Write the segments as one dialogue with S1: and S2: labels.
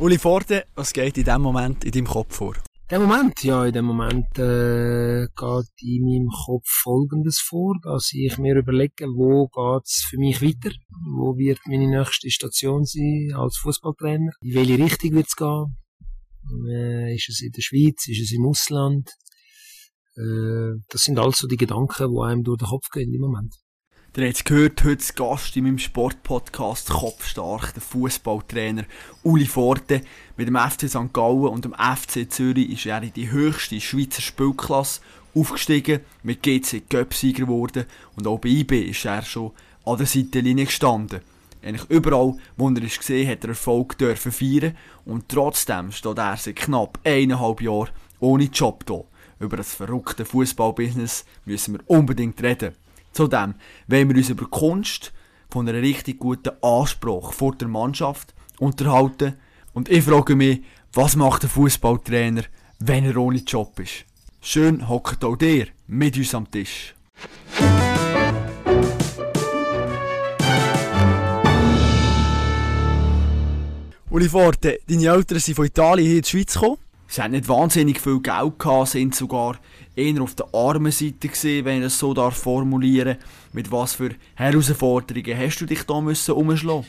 S1: Uli Forte, was geht in dem Moment in deinem Kopf vor?
S2: In dem Moment, ja, in dem Moment äh, geht in meinem Kopf Folgendes vor, dass ich mir überlege, wo geht's für mich weiter, wo wird meine nächste Station sein als Fußballtrainer, in welche Richtung wird's gehen, äh, ist es in der Schweiz, ist es im Ausland, äh, das sind also die Gedanken, die einem durch den Kopf gehen im Moment.
S1: Ihr habt es gehört, heute Gast in meinem Sportpodcast Kopfstark, der Fußballtrainer Uli Forte. Mit dem FC St. Gallen und dem FC Zürich ist er in die höchste Schweizer Spielklasse aufgestiegen, mit GC Göpsieger geworden und auch bei IB ist er schon an der Seitenlinie gestanden. Eigentlich überall, wo er ist gesehen, hat er Erfolg dürfen feiern und trotzdem steht er seit knapp eineinhalb Jahren ohne Job da. Über das verrückte Fußballbusiness müssen wir unbedingt reden. Zudem wollen wir uns über Kunst von einem richtig guten Anspruch vor der Mannschaft unterhalten. Und ich frage mich, was macht der Fußballtrainer, wenn er ohne Job ist? Schön hockt auch der mit uns am Tisch. Uli Forte, deine Eltern sind von Italien hier in die Schweiz gekommen. Sie haben nicht wahnsinnig viel Geld gehabt, sind sogar eher auf der armen Seite gesehen, wenn ich das so darf formulieren Mit was für Herausforderungen hast du dich da müssen umschlagen?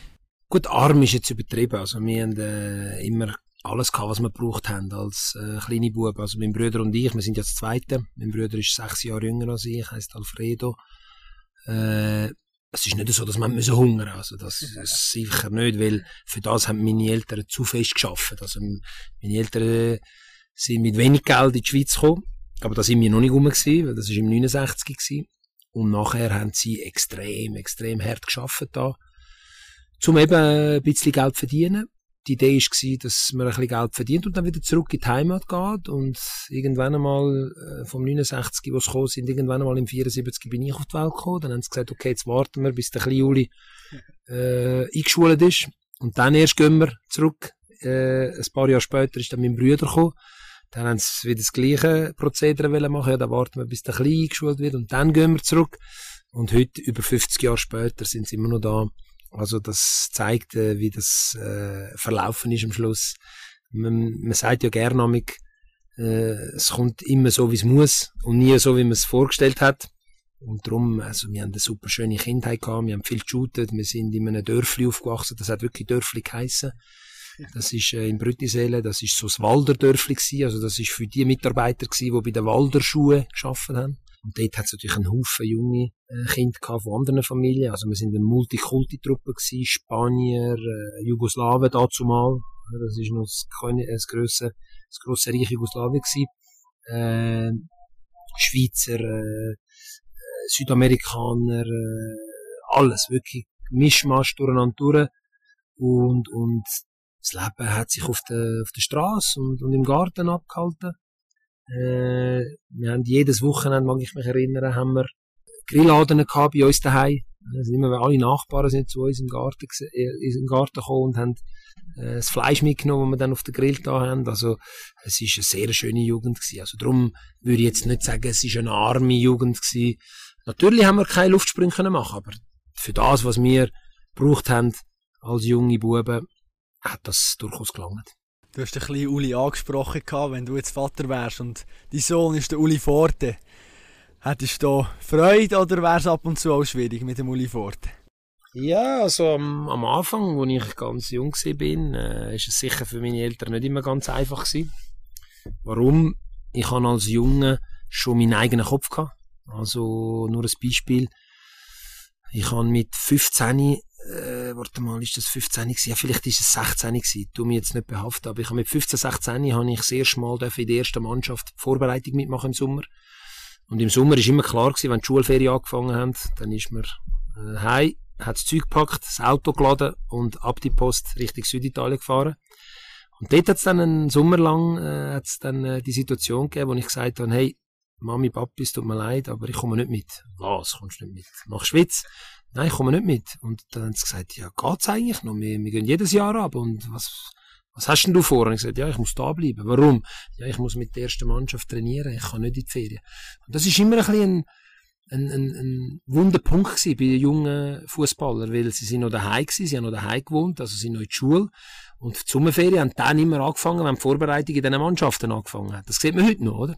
S2: Gut, arm ist jetzt übertrieben. Also wir haben äh, immer alles gehabt, was wir gebraucht haben als äh, kleine Buben. Also mein Bruder und ich, wir sind ja das Zweite. Mein Bruder ist sechs Jahre jünger als ich, heißt Alfredo. Äh, es ist nicht so, dass man müssen hungern Also das, ist sicher nicht, weil für das haben meine Eltern zu fest geschafft. Also meine Eltern sind mit wenig Geld in die Schweiz gekommen aber da sind wir noch nicht rum gewesen, weil das war im 69 gewesen. Und nachher haben sie extrem, extrem hart geschafft da, um eben ein bisschen Geld zu verdienen. Die Idee war, dass man ein bisschen Geld verdient und dann wieder zurück in die Heimat geht. Und irgendwann einmal, äh, vom 69, wo sie gekommen sind, irgendwann einmal im 74 bin ich auf die Welt gekommen. Dann haben sie gesagt, okay, jetzt warten wir, bis der kleine Juli äh, eingeschult ist. Und dann erst gehen wir zurück. Äh, ein paar Jahre später ist dann mein Bruder gekommen. Dann haben sie wieder das gleiche Prozedere machen. Ja, dann warten wir, bis der Kleine eingeschult wird und dann gehen wir zurück. Und heute, über 50 Jahre später, sind sie immer noch da. Also das zeigt, äh, wie das äh, verlaufen ist am Schluss. Man, man sagt ja gerne, äh, es kommt immer so, wie es muss und nie so, wie man es vorgestellt hat. Und darum, also wir haben eine super schöne Kindheit gehabt, wir haben viel geshootet, wir sind in einem Dörfli aufgewachsen, das hat wirklich Dörfli geheissen. Das ist äh, in Brüttisele, das ist so das Walderdörfli gewesen. Also das ist für die Mitarbeiter gewesen, die bei den Walderschuhen geschafft haben. Und dort hat es natürlich einen Haufen junge äh, Kinder gehabt von anderen Familien. Also wir sind eine Multikulti-Truppe gewesen, Spanier, äh, Jugoslawen dazumal. Das ist noch das, das grosse, das grosse Reich Jugoslawien gewesen. Äh, Schweizer, äh, äh, Südamerikaner, äh, alles wirklich Mischmasch durcheinander durch. Und, und das Leben hat sich auf der, auf der Straße und, und im Garten abgehalten. Äh, wir haben jedes Wochenende, mag ich mich erinnern, haben wir Grillladen gehabt bei uns daheim. Also immer, alle Nachbarn sind zu uns im Garten, äh, im Garten gekommen und haben äh, das Fleisch mitgenommen, das wir dann auf den Grill da haben. Also, es ist eine sehr schöne Jugend gewesen. Also, darum würde ich jetzt nicht sagen, es ist eine arme Jugend gewesen. Natürlich haben wir keine Luftsprünge können machen, aber für das, was wir gebraucht haben, als junge Buben, hat das durchaus gelangt.
S1: Du hast ein bisschen Uli angesprochen, wenn du jetzt Vater wärst und dein Sohn ist der Uli Forte. Hättest du da Freude oder wäre es ab und zu auch schwierig mit dem Uli Forte?
S2: Ja, also am, am Anfang, als ich ganz jung war, äh, ist es sicher für meine Eltern nicht immer ganz einfach gewesen. Warum? Ich hatte als Junge schon meinen eigenen Kopf gehabt. Also nur ein Beispiel. Ich habe mit 15 äh, warte mal, ist das 15 gewesen? Ja, vielleicht ist es 16 gewesen. Tu mich jetzt nicht behaften, aber ich habe mit 15, 16 habe ich das erste Mal in der ersten Mannschaft Vorbereitung mitmachen im Sommer. Und im Sommer ist immer klar gewesen, wenn die Schulferien angefangen haben, dann ist man äh, heim, hat das Zeug gepackt, das Auto geladen und ab die Post Richtung Süditalien gefahren. Und dort hat es dann einen Sommer lang äh, hat's dann äh, die Situation gegeben, wo ich gesagt habe, hey, Mami, Papi, es tut mir leid, aber ich komme nicht mit. Was, kommst du nicht mit? Nach Schweiz? Nein, ich komme nicht mit. Und dann haben sie gesagt, ja, geht's eigentlich noch? Wir, wir gehen jedes Jahr ab. Und was, was hast denn du vor? Und ich gesagt, ja, ich muss da bleiben. Warum? Ja, ich muss mit der ersten Mannschaft trainieren. Ich kann nicht in die Ferien. Und das ist immer ein bisschen ein, ein, ein, Wunderpunkt gewesen bei jungen Fußballern, weil sie sind noch daheim gewesen, sie haben noch daheim gewohnt, also sind noch in der Schule. Und die Sommerferien haben dann immer angefangen, wenn die Vorbereitung in diesen Mannschaften angefangen hat. Das sieht man heute noch, oder?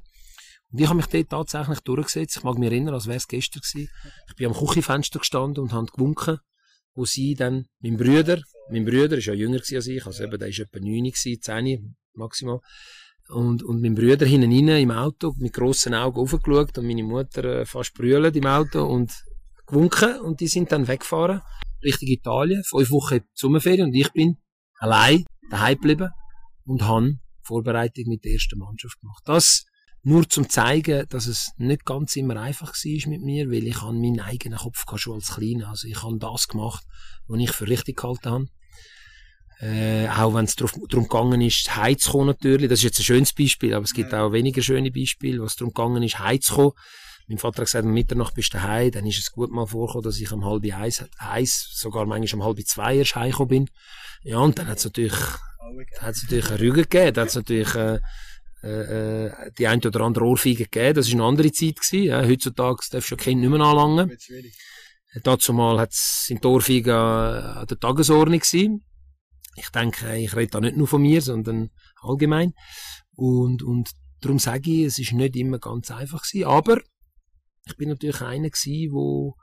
S2: Und ich habe mich dort tatsächlich durchgesetzt. Ich mag mich erinnern, als wäre es gestern gewesen. Ich bin am Küchenfenster gestanden und habe gewunken, wo sie dann, mein Bruder, mein Bruder ist ja jünger als ich, also eben, der ist etwa 9 gewesen, 10 maximal, und, und mein Bruder hinten rein im Auto mit grossen Augen aufgeschaut und meine Mutter äh, fast brüllt im Auto und gewunken und die sind dann weggefahren Richtung Italien, fünf Wochen Sommerferien und ich bin allein daheim geblieben und habe Vorbereitung mit der ersten Mannschaft gemacht. Das nur zum zeigen, dass es nicht ganz immer einfach war mit mir, weil ich an meinen eigenen Kopf schon als Kleiner. Also ich habe das gemacht, was ich für richtig gehalten habe. Äh, auch wenn es darum gegangen ist, heimzukommen natürlich. Das ist jetzt ein schönes Beispiel, aber es gibt auch weniger schöne Beispiele, was darum gegangen ist, heimzukommen. Mein Vater hat gesagt, um Mitternacht bist du daheim. Dann ist es gut mal vorgekommen, dass ich um halb eins, eins sogar manchmal um halb zwei erst heimgekommen bin. Ja, und dann hat es natürlich, hat's natürlich eine Rüge gegeben. Da hat es natürlich, äh, äh, die ein oder andere Ohrfeige gegeben. Das war eine andere Zeit gewesen. Ja. Heutzutage darfst du ein Kind nicht mehr anlangen. Dazu mal hat es in Ohrfeigen an der Tagesordnung gewesen ich denke, ich rede da nicht nur von mir, sondern allgemein. Und, und darum sage ich, es ist nicht immer ganz einfach gewesen. Aber ich bin natürlich einer gewesen, wo,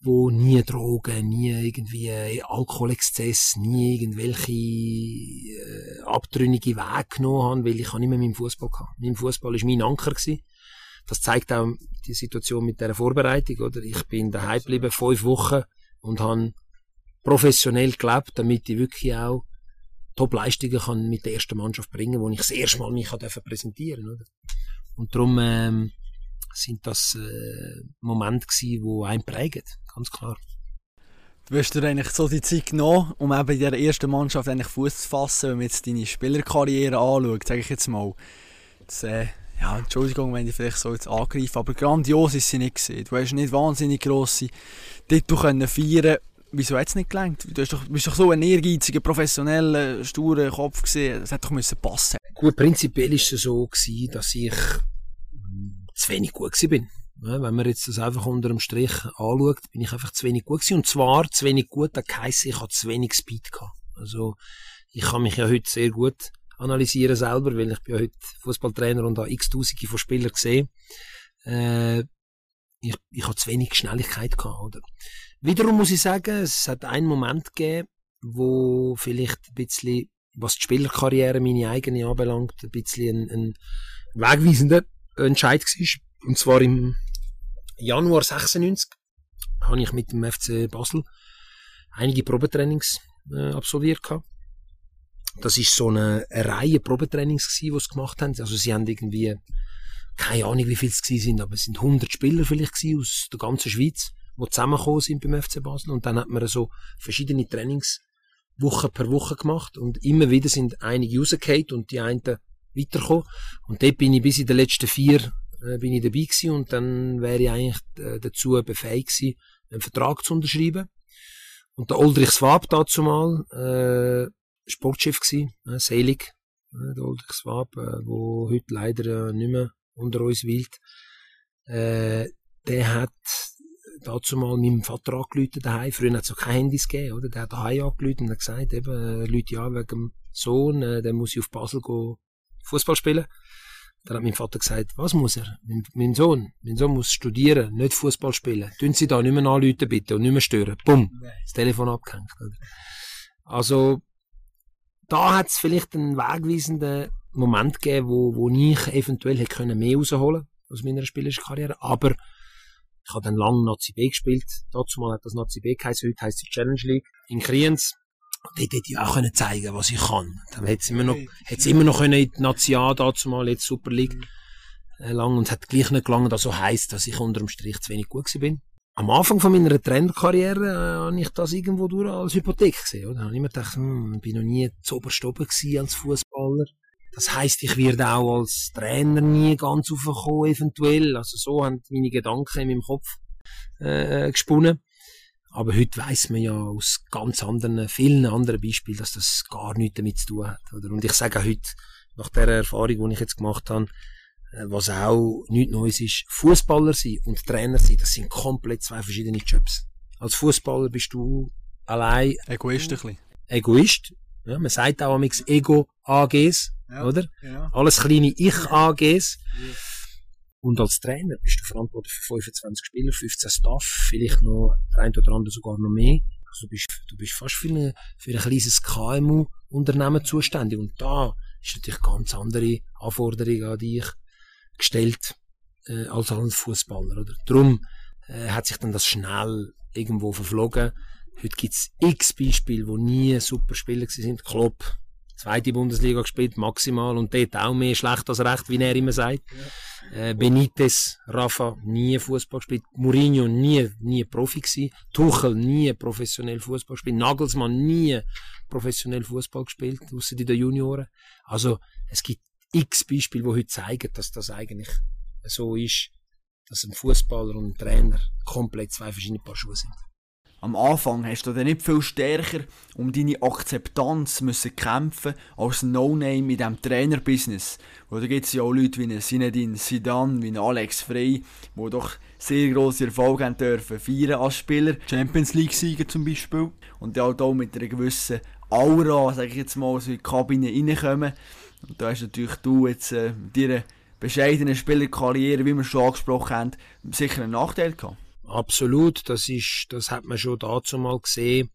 S2: wo nie Drogen, nie irgendwie Alkoholexzess, nie irgendwelche äh, abtrünnige Wege genommen haben, weil ich nicht mehr meinen Fußball hatte. Mein Fußball ist mein Anker gewesen. Das zeigt auch die Situation mit der Vorbereitung, oder? Ich bin daheim geblieben, fünf Wochen und habe professionell gelebt, damit ich wirklich auch Top-Leistungen kann mit der ersten Mannschaft bringen, wo ich das erste Mal mich präsentieren oder? Und darum ähm, sind das äh, Momente gewesen, die einen prägen, ganz klar.
S1: Du hast dir eigentlich so die Zeit genommen, um eben in der ersten Mannschaft eigentlich Fuß zu fassen, wenn man jetzt deine Spielerkarriere anschaut, sage ich jetzt mal. Das, äh, ja, Entschuldigung, wenn ich vielleicht so jetzt angreife, aber grandios ist sie nicht gesehen. Du hast nicht wahnsinnig grosse Titel können feiern wieso hat es nicht gelangt? Du hast doch, bist doch so ein ehrgeiziger, professioneller, sturer Kopf gesehen. Das hätte doch müssen passen.
S2: Gut, prinzipiell war es so gewesen, dass ich zu wenig gut bin. Ja, wenn man jetzt das einfach unter dem Strich anschaut, bin ich einfach zu wenig gut gewesen. Und zwar zu wenig gut, das heisst, ich hatte zu wenig Speed gehabt. Also, ich kann mich ja heute sehr gut analysieren selber, weil ich bin ja heute Fußballtrainer und habe x Tausende von Spielern gesehen. Äh, ich, ich habe zu wenig Schnelligkeit gehabt, oder? Wiederum muss ich sagen, es hat einen Moment gegeben, wo vielleicht ein bisschen, was die Spielerkarriere, meine eigene anbelangt, ein bisschen ein, ein wegweisender Entscheid war. Und zwar im Januar 96 habe ich mit dem FC Basel einige Probetrainings äh, absolviert gehabt. Das ist so eine, eine Reihe Probetrainings gewesen, die sie gemacht haben. Also sie haben irgendwie, keine Ahnung wie viele es sind, aber es sind 100 Spieler vielleicht gewesen aus der ganzen Schweiz die zusammengekommen sind beim FC Basel. Und dann hat man so verschiedene Trainings Woche per Woche gemacht und immer wieder sind einige rausgefallen und die einen weitergekommen. Und dort bin ich bis in den letzten vier äh, bin ich dabei gewesen und dann wäre ich eigentlich äh, dazu befähigt gewesen, einen Vertrag zu unterschreiben. Und der Oldrich Swab dazu mal, äh, Sportchef gewesen, äh, selig, äh, der Oldrich Swab, äh, wo heute leider äh, nicht mehr unter uns wild, äh, der hat dazu mal meinem Vater angerufen daheim. Früher hat es auch keine Handys gegeben, oder? Der hat daheim angerufen und hat gesagt, eben, äh, Leute ja wegen dem Sohn, äh, der muss ich auf Basel Fußball spielen. Dann hat mein Vater gesagt, was muss er? Mein, mein, Sohn, mein Sohn muss studieren, nicht Fußball spielen. Tun Sie da nicht mehr anrufen, bitte, und nicht mehr stören. Bumm, das Telefon abgehängt. Also, da hat es vielleicht einen wegweisenden Moment gegeben, wo, wo ich eventuell hätte können mehr rausholen aus meiner spielerischen Karriere. Aber ich habe dann lange Nazi B gespielt. Dazu mal hat das Nazi B geheißen, heute heisst es Challenge League in Kriens. Und dort hätte ich auch können zeigen was ich kann. Dann hätte es immer noch, hätte es immer noch können in die Nazi A dazu mal, jetzt Super League, äh, lang. Und es hat gleich nicht gelangt, dass so heisst, dass ich unter dem Strich zu wenig gut bin. Am Anfang von meiner Trainerkarriere äh, habe ich das irgendwo durch als Hypothek gesehen. Oder? Da habe ich immer gedacht, hm, ich bin noch nie zu oberst oben als Fußballer. Das heißt, ich werde auch als Trainer nie ganz aufkommen, eventuell. Also so haben meine Gedanken in meinem Kopf äh, gesponnen. Aber heute weiß man ja aus ganz anderen, vielen anderen Beispielen, dass das gar nichts damit zu tun hat. Oder? Und ich sage auch heute, nach der Erfahrung, die ich jetzt gemacht habe, äh, was auch nichts Neues ist, Fußballer sein und Trainer sein, das sind komplett zwei verschiedene Jobs. Als Fußballer bist du allein.
S1: Egoist ein bisschen.
S2: Egoist. Ja, man sagt auch am Ego-AGs, ja, oder? Ja. Alles kleine Ich-AGs. Ja. Und als Trainer bist du verantwortlich für 25 Spieler, 15 Staff, vielleicht noch ein oder andere sogar noch mehr. Also du bist, du bist fast für, eine, für ein kleines KMU-Unternehmen zuständig. Und da ist natürlich ganz andere Anforderungen an dich gestellt äh, als als Fußballer. Darum äh, hat sich dann das schnell irgendwo verflogen. Heute gibt es x Beispiele, wo nie super Spieler sind. Klopp, zweite Bundesliga gespielt, maximal, und dort auch mehr schlecht als recht, wie er immer sagt. Ja. Äh, Benitez, Rafa, nie Fußball gespielt. Mourinho, nie, nie Profi gewesen. Tuchel, nie professionell Fußball gespielt. Nagelsmann, nie professionell Fußball gespielt, außer in den Junioren. Also, es gibt x Beispiele, die heute zeigen, dass das eigentlich so ist, dass ein Fußballer und ein Trainer komplett zwei verschiedene Paar Schuhe sind.
S1: Am Anfang hast du dann nicht viel stärker um deine Akzeptanz müssen kämpfen als No-Name in diesem Trainerbusiness. Wo da gibt es ja auch Leute wie einen Zinedine Zidane, wie einen Alex Frey, die doch sehr grosse Erfolge haben dürfen feiern als Spieler. Champions League-Sieger zum Beispiel. Und die halt auch mit einer gewissen Aura, sag ich jetzt mal, so in die Kabine reinkommen. Und da hast natürlich du jetzt äh, mit deiner bescheidenen Spielerkarriere, wie wir schon angesprochen haben, sicher einen Nachteil gehabt.
S2: Absolut, das ist, das hat man schon dazu mal gesehen.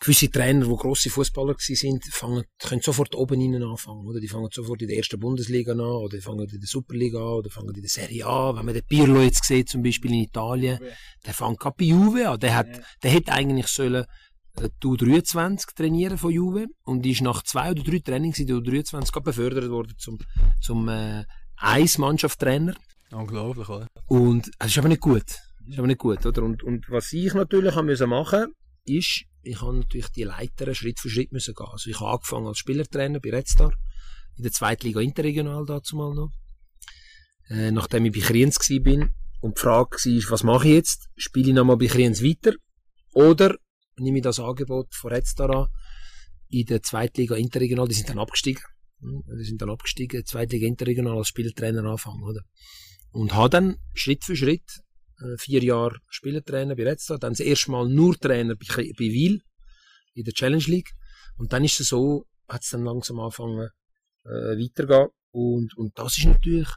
S2: Gewisse Trainer, die grosse Fußballer sind, fangen, können sofort oben innen anfangen, oder? Die fangen sofort in der ersten Bundesliga an, oder die fangen in der Superliga an, oder fangen in der Serie A. Wenn man den Pirlo jetzt sieht, zum Beispiel in Italien, der fängt gerade bei Juve an. Der hat, der hätte eigentlich sollen, äh, die U23 trainieren von Juve und ist nach zwei oder drei Trainings in der U23 befördert worden zum, zum äh, Eismannschaftstrainer.
S1: Unglaublich, oder?
S2: Und es ist aber nicht gut. Ist aber nicht gut, oder? Und, und was ich natürlich machen, ist, ich habe natürlich die Leiter Schritt für Schritt müssen gehen. Also ich habe angefangen als Spielertrainer bei Red Star, in der Zweitliga Interregional dazu mal noch. Äh, nachdem ich bei Kriens bin und die Frage war, was mache ich jetzt? Spiele ich nochmal bei Kriens weiter? Oder nehme ich das Angebot von Red Star an, in der Zweitliga Interregional, die sind dann abgestiegen. Hm, die sind dann abgestiegen, Zweitliga Interregional als Spielertrainer anfangen, oder? Und habe dann Schritt für Schritt vier Jahre Spielertrainer bei Redstad, dann das erste Mal nur Trainer bei, bei Wiel in der Challenge League. Und dann ist es so, hat es dann langsam angefangen äh, weitergehen und, und das ist natürlich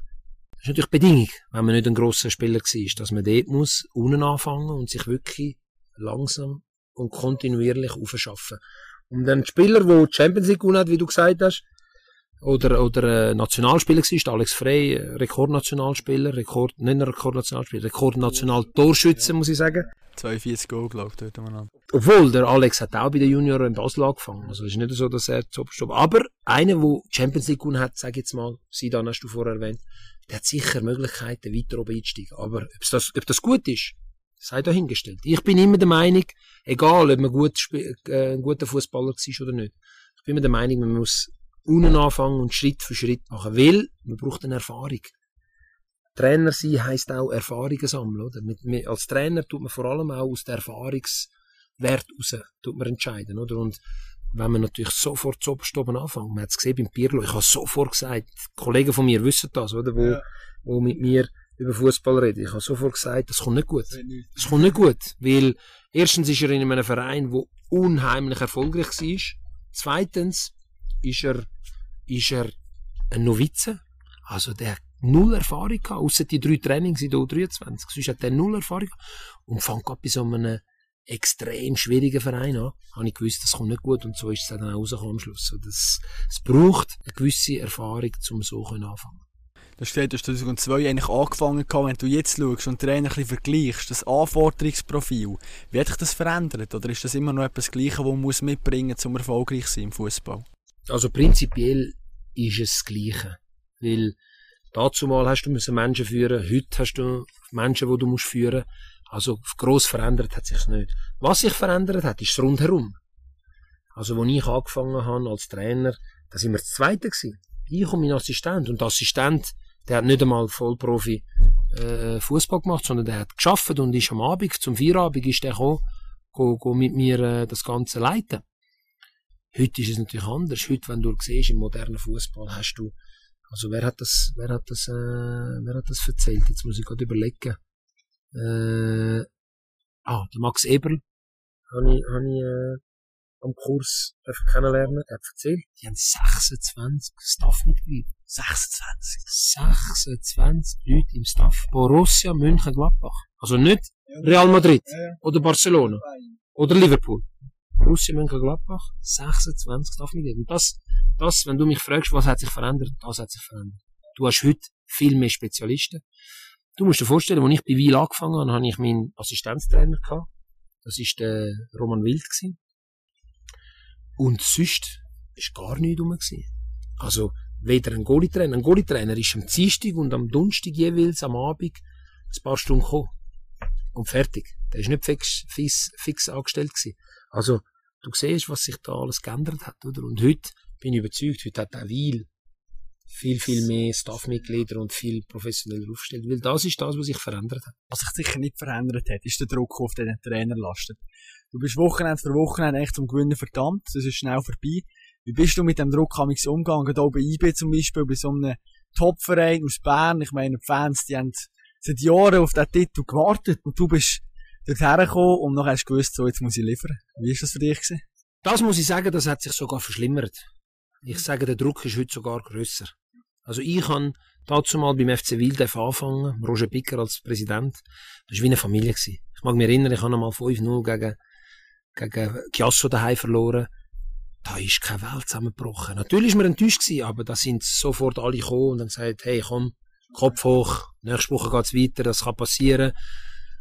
S2: das ist natürlich Bedingung, wenn man nicht ein grosser Spieler war, dass man dort muss unten anfangen und sich wirklich langsam und kontinuierlich aufschaffen. Und dann Spieler, der Champions League gewonnen hat, wie du gesagt hast, oder, oder äh, Nationalspieler war, Alex Frey, äh, Rekordnationalspieler, Rekord, nicht nur Rekordnationalspieler, Rekordnational-Torschütze, muss ich sagen.
S1: 42 Goal, glaube ich, dort an.
S2: Obwohl, der Alex hat auch bei den Junioren in Basel angefangen. Also, es ist nicht so, dass er oberst Aber einer, der Champions League gewonnen hat, sag ich jetzt mal, Sidan hast du vorher erwähnt, der hat sicher Möglichkeiten, weiter oben einzusteigen. Aber ob das, ob das gut ist, sei dahingestellt. Ich bin immer der Meinung, egal, ob man gut, äh, ein guter Fußballer war oder nicht, ich bin immer der Meinung, man muss unten anfangen und Schritt für Schritt machen. Weil man braucht eine Erfahrung. Trainer sein heisst auch Erfahrungen sammeln. Oder? Mit, mit, als Trainer tut man vor allem auch aus der Erfahrungswert raus tut man entscheiden. Oder? Und wenn man natürlich sofort zu oben anfängt, man hat es gesehen beim Pirlo, ich habe sofort gesagt, Kollegen von mir wissen das, oder? Wo, ja. wo mit mir über Fußball reden. Ich habe sofort gesagt, das kommt nicht gut. Das kommt nicht gut, weil erstens ist er in einem Verein, wo unheimlich erfolgreich war. Zweitens ist er ist er ein Novize. Also der null Erfahrung gehabt, außer die drei Trainings in der U23. Sonst hat er null Erfahrung und fängt gerade bei so einem extrem schwierigen Verein an. Habe ich gewusst, das kommt nicht gut und so ist es dann auch am Schluss. Das, es braucht eine gewisse Erfahrung, um so anfangen
S1: da steht, du hast 2002 eigentlich angefangen wenn du jetzt schaust und Trainer ein bisschen vergleichst, das Anforderungsprofil, wie hat sich das verändert? Oder ist das immer noch etwas Gleiches, was man mitbringen muss, um erfolgreich zu sein im Fußball?
S2: Also prinzipiell ist es das Gleiche. Weil dazu mal hast du müssen Menschen führen, heute hast du Menschen, die du musst führen. Also gross verändert hat sich's nicht. Was sich verändert hat, ist das Rundherum. Also, als ich angefangen habe als Trainer, da sind wir das Zweite gewesen. Ich und mein Assistent. Und der Assistent, der hat nicht einmal Vollprofi äh, Fußball gemacht, sondern der hat geschafft und ist am Abend, zum Feierabend, ist der gekommen, go, go mit mir äh, das Ganze leiten. Heute ist es natürlich anders. Heute, wenn du siehst, im modernen Fußball hast du Also wer hat das, wer hat das, äh, wer hat das erzählt? Jetzt muss ich gerade überlegen. Äh, ah, der Max Eberl, habe ich, hab ich äh, am Kurs kennenlernen. Er hat erzählt, die haben 26 Staffmitglieder. 26? 26 Leute im Staff. Borussia München-Gladbach. Also nicht Real Madrid oder Barcelona oder Liverpool. Borussia Mönchengladbach, 26 Staffmitglieder. Und das, das, wenn du mich fragst, was hat sich verändert, das hat sich verändert. Du hast heute viel mehr Spezialisten. Du musst dir vorstellen, als ich bei Weil angefangen habe, habe ich meinen Assistenztrainer gehabt. Das ist der Roman Wild gewesen. Und sonst ist gar nichts rum gewesen. Also, weder ein Goalie-Trainer. Ein Goalie-Trainer ist am Dienstag und am Donnerstag jeweils am Abend ein paar Stunden gekommen. Und fertig. Der ist nicht fix, fix, fix angestellt gewesen. Also, du siehst, was sich da alles geändert hat, oder? Und heute bin ich überzeugt, heute hat auch Weil viel, viel mehr Staffmitglieder und viel professioneller aufgestellt. Weil das ist das, was sich verändert hat.
S1: Was sich sicher nicht verändert hat, ist der Druck, auf den Trainer lastet. Du bist Wochenende für Wochenende echt zum Gewinnen verdammt, das ist schnell vorbei. Wie bist du mit dem Druck umgegangen? Gerade auch bei IB zum Beispiel, bei so einem Topverein aus Bern. Ich meine, die Fans, die haben seit Jahren auf diesen Titel gewartet und du bist dorthin gekommen und nachher hast du gewusst, so, jetzt muss ich liefern. Wie ist das für dich gewesen?
S2: Das muss ich sagen, das hat sich sogar verschlimmert. Ich sage, der Druck ist heute sogar grösser. Also ich habe dazu mal beim FC Wild angefangen, Roger Picker als Präsident. Das war wie eine Familie. Gewesen. Ich mag mich erinnern, ich habe mal 5-0 gegen, gegen Chiasso daheim verloren. Da ist keine Welt zusammengebrochen. Natürlich war man enttäuscht, gewesen, aber da sind sofort alle gekommen und haben gesagt, hey komm, Kopf hoch, nächste Woche geht's weiter, das kann passieren.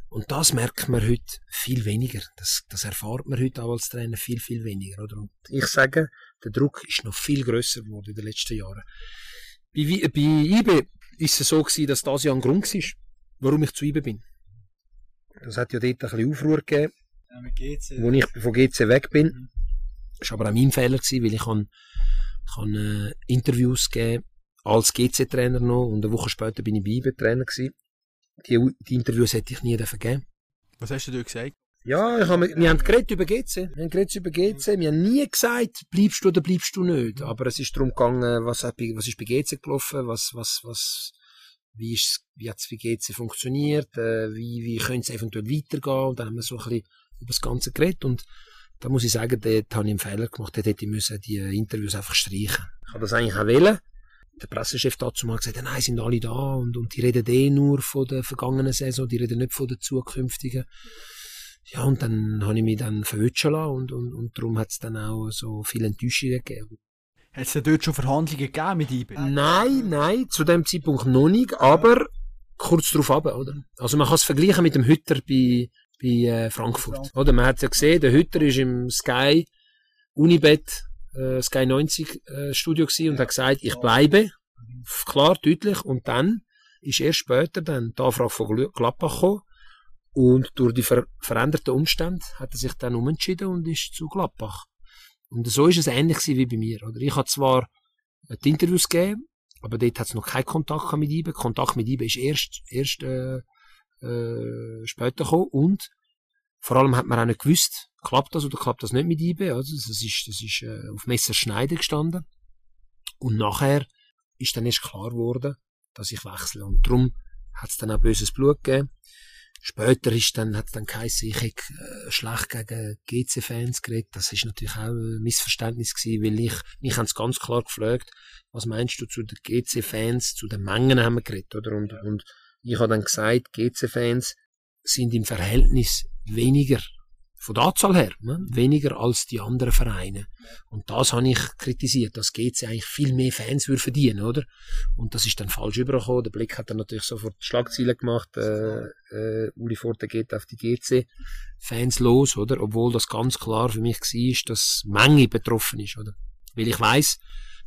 S2: Und das merkt man heute viel weniger. Das, das erfahrt man heute auch als Trainer viel, viel weniger. Oder? Und ich sage, der Druck ist noch viel größer geworden in den letzten Jahren. Bei, bei IBE ist es so gewesen, dass das ja ein Grund war, warum ich zu IBE bin. Das hat ja dort ein bisschen Aufruhr gegeben, ja, wo ich von GC weg bin. Mhm. Das war aber auch mein Fehler, gewesen, weil ich kann, kann äh, Interviews geben als GC-Trainer noch und eine Woche später bin ich bei IBE Trainer gewesen die, die Interviews hätte ich nie geben
S1: Was hast du gesagt?
S2: Ja, ich hab, wir haben geredet über GC. Wir haben geredet über GC. Wir haben nie gesagt, bleibst du oder bleibst du nicht. Aber es ist darum gegangen, was, hat, was ist bei GC gelaufen, was, was, was, wie ist, wie hat es bei GC funktioniert, äh, wie, wie könnte es eventuell weitergehen. Und dann haben wir so ein bisschen über das Ganze geredet. Und da muss ich sagen, dort habe ich einen Fehler gemacht. Dort hätte ich müssen die Interviews einfach streichen. Ich habe das eigentlich auch wollen der Pressechef dazu mal gesagt, nein, sind alle da und, und die reden eh nur von der vergangenen Saison, die reden nicht von der zukünftigen. Ja, und dann habe ich mich dann verwutschen lassen und, und, und darum hat es dann auch so viele Enttäuschungen gegeben.
S1: Hat es denn dort schon Verhandlungen gegeben mit IBE?
S2: Nein, nein, zu dem Zeitpunkt noch nicht, aber kurz darauf ab, oder? Also man kann es vergleichen mit dem Hütter bei, bei äh, Frankfurt, oder? Man hat ja gesehen, der Hütter ist im Sky Unibet äh, Sky 90 äh, Studio gewesen und hat gesagt, ich bleibe. Klar, deutlich. Und dann ist erst später dann die Anfrage von Gladbach gekommen. Und durch die ver veränderten Umstände hat er sich dann umentschieden und ist zu Gladbach. Und so ist es ähnlich wie bei mir. Oder? Ich habe zwar die Interviews gegeben, aber dort hat es noch keinen Kontakt mit IBE. Kontakt mit IBE ist erst, erst äh, äh, später gekommen. Und vor allem hat man auch nicht gewusst, klappt das oder klappt das nicht mit IB. Also das ist, das ist äh, auf Messerschneide gestanden. Und nachher ist dann erst klar geworden, dass ich wechsle. Und darum hat es dann auch böses Blut gegeben. Später ist dann, hat dann geheißen, ich hätte äh, schlecht gegen GC-Fans geredet. Das ist natürlich auch ein Missverständnis gewesen, weil ich, mich haben ganz klar gefragt, was meinst du zu den GC-Fans, zu den Mengen haben wir geredet, oder? Und, und ich habe dann gesagt, GC-Fans sind im Verhältnis weniger von der Anzahl her, ne? weniger als die anderen Vereine. Und das habe ich kritisiert, dass GC eigentlich viel mehr Fans würde verdienen, oder? Und das ist dann falsch übergekommen. Der Blick hat dann natürlich sofort Schlagziele gemacht, äh, äh, Uli Forte geht auf die GC-Fans los, oder? Obwohl das ganz klar für mich war, dass Menge betroffen ist, oder? Weil ich weiß,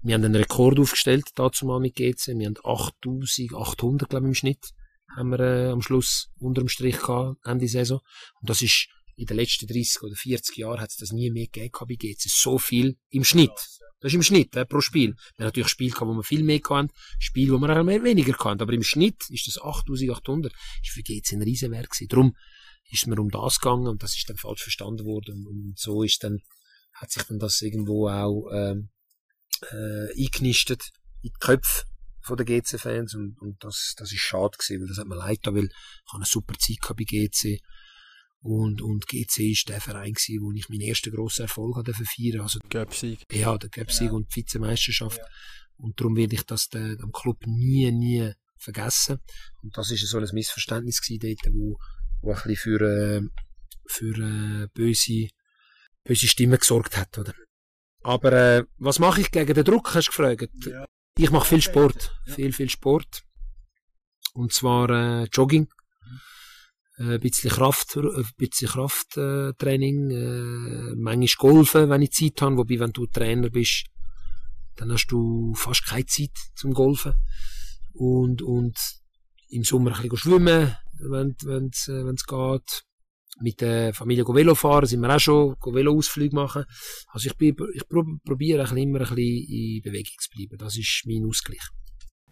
S2: wir haben einen Rekord aufgestellt, dazu mal mit GC. Wir haben 8800, glaube ich, im Schnitt haben wir äh, am Schluss unterm Strich gehabt, Ende Saison. Und das ist in den letzten 30 oder 40 Jahren hat es das nie mehr gegeben bei GC. So viel im Schnitt. Das ist im Schnitt, äh, pro Spiel. Wir haben natürlich Spiele gehabt, wo wir viel mehr hatten, Spiele, wo wir auch mehr weniger hatten. Aber im Schnitt ist das 8800. Ist für GC ein Riesenwerk gewesen. Darum ist mir um das gegangen und das ist dann falsch verstanden worden. Und so ist dann, hat sich dann das irgendwo auch, ähm, äh, eingenistet in die Köpfe von den GC-Fans und, und das, das ist schade gewesen, weil das hat mir leid getan, weil ich eine super Zeit bei GC und, und GC ist der Verein gewesen, wo ich meinen ersten grossen Erfolg hatte feiern also
S1: Göpsig.
S2: Ja, der Göpsig ja. und die Vizemeisterschaft. Ja. Und darum werde ich das dem Club nie, nie vergessen. Und das ist so ein Missverständnis gewesen dort, wo, wo ein bisschen für, äh, für äh, böse, böse Stimmen gesorgt hat, oder? Aber äh, was mache ich gegen den Druck, hast du gefragt? Ja. Ich mache viel Sport, viel, viel Sport. Und zwar äh, Jogging, äh, ein bisschen Kraft, ein bisschen Krafttraining, äh, manchmal Golfen, wenn ich Zeit habe, wobei, wenn du Trainer bist, dann hast du fast keine Zeit zum Golfen. Und, und im Sommer ein bisschen schwimmen, wenn es äh, wenn's geht. Mit der Familie Velo fahren, sind wir auch schon Velo-Ausflüge machen. Also ich, bin, ich probiere immer ein bisschen in Bewegung zu bleiben. Das ist mein Ausgleich.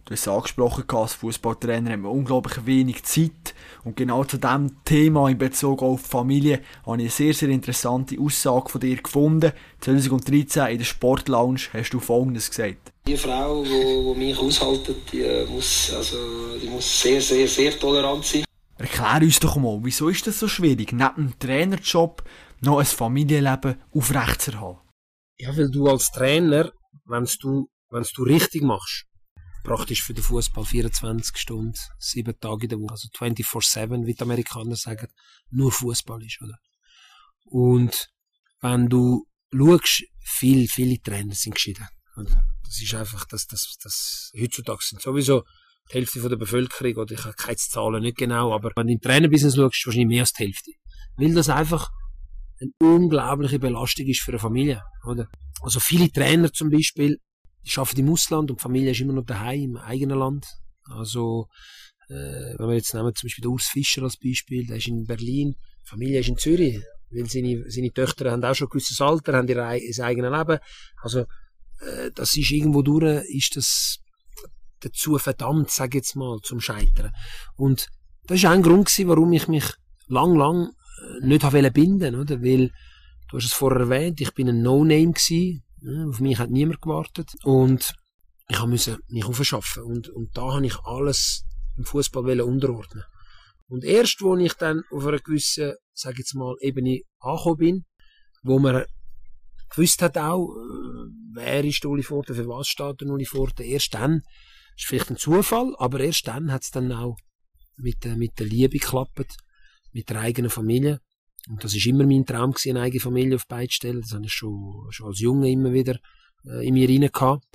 S1: Du hast es angesprochen, als Fußballtrainer haben wir unglaublich wenig Zeit. Und genau zu diesem Thema in Bezug auf Familie habe ich eine sehr, sehr interessante Aussage von dir gefunden. 2013 in der Sportlounge hast du Folgendes gesagt.
S3: Die Frau, die, mich aushaltet, die muss, also, die muss sehr, sehr, sehr tolerant sein.
S1: Erklär uns doch mal, wieso ist das so schwierig, neben dem Trainerjob noch ein Familienleben aufrechtzuerhalten?
S2: Ja, weil du als Trainer, wenn du, du richtig machst, praktisch für den Fußball 24 Stunden, sieben Tage in der Woche, also 24-7, wie die Amerikaner sagen, nur Fußball ist, oder? Und wenn du schaust, viele, viele Trainer sind geschieden. Das ist einfach, das, das, das, heutzutage sind sowieso die Hälfte von der Bevölkerung, oder ich habe keine Zahlen nicht genau, aber wenn du im Trainerbusiness schaust, wahrscheinlich mehr als die Hälfte. Weil das einfach eine unglaubliche Belastung ist für eine Familie, oder? Also viele Trainer zum Beispiel, die arbeiten im Ausland und die Familie ist immer noch daheim, im eigenen Land. Also, äh, wenn wir jetzt nehmen, zum Beispiel den Urs Fischer als Beispiel, der ist in Berlin, die Familie ist in Zürich, weil seine, seine Töchter haben auch schon ein gewisses Alter, haben ihr, ihr eigenes Leben. Also, äh, das ist irgendwo durch, ist das dazu verdammt, sag jetzt mal, zum Scheitern. Und das auch ein Grund gewesen, warum ich mich lang, lang äh, nicht habe binden, oder? Weil, du hast es vorher erwähnt, ich bin ein No-Name gewesen, auf mich hat niemand gewartet. Und ich musste mich aufschaffen. Und, und da habe ich alles im Fußball unterordnen. Und erst, wo ich dann auf einer gewissen, sag jetzt mal, Ebene angekommen bin, wo man gewusst hat auch, äh, wer ist der Uli Forte, für was steht der Uli Forte, erst dann, ist vielleicht ein Zufall, aber erst dann hat es dann auch mit, äh, mit der Liebe geklappt, mit der eigenen Familie. Und das ist immer mein Traum gewesen, eine eigene Familie auf beide stellen. Das habe ich schon, schon als Junge immer wieder äh, in mir rein gehabt.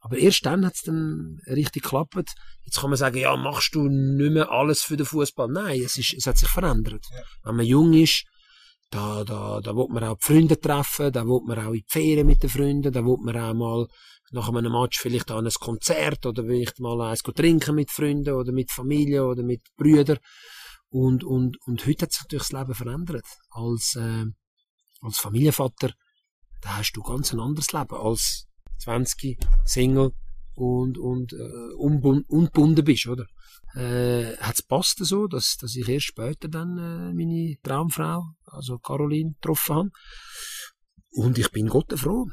S2: Aber erst dann hat es dann richtig geklappt. Jetzt kann man sagen, ja, machst du nicht mehr alles für den Fußball? Nein, es, ist, es hat sich verändert. Ja. Wenn man jung ist, da, da, da will man auch die Freunde treffen, da will man auch in die Ferien mit den Freunden, da will man auch mal nach einem Match vielleicht an ein Konzert oder vielleicht mal eins trinken mit Freunden oder mit Familie oder mit Brüdern. Und, und, und heute hat sich natürlich das Leben verändert. Als, äh, als Familienvater, da hast du ganz ein anderes Leben als 20, Single und, und äh, unbunden bist, oder? Äh, hat es passt so, dass, dass ich erst später dann äh, meine Traumfrau, also Caroline, getroffen habe. Und ich bin Gott froh.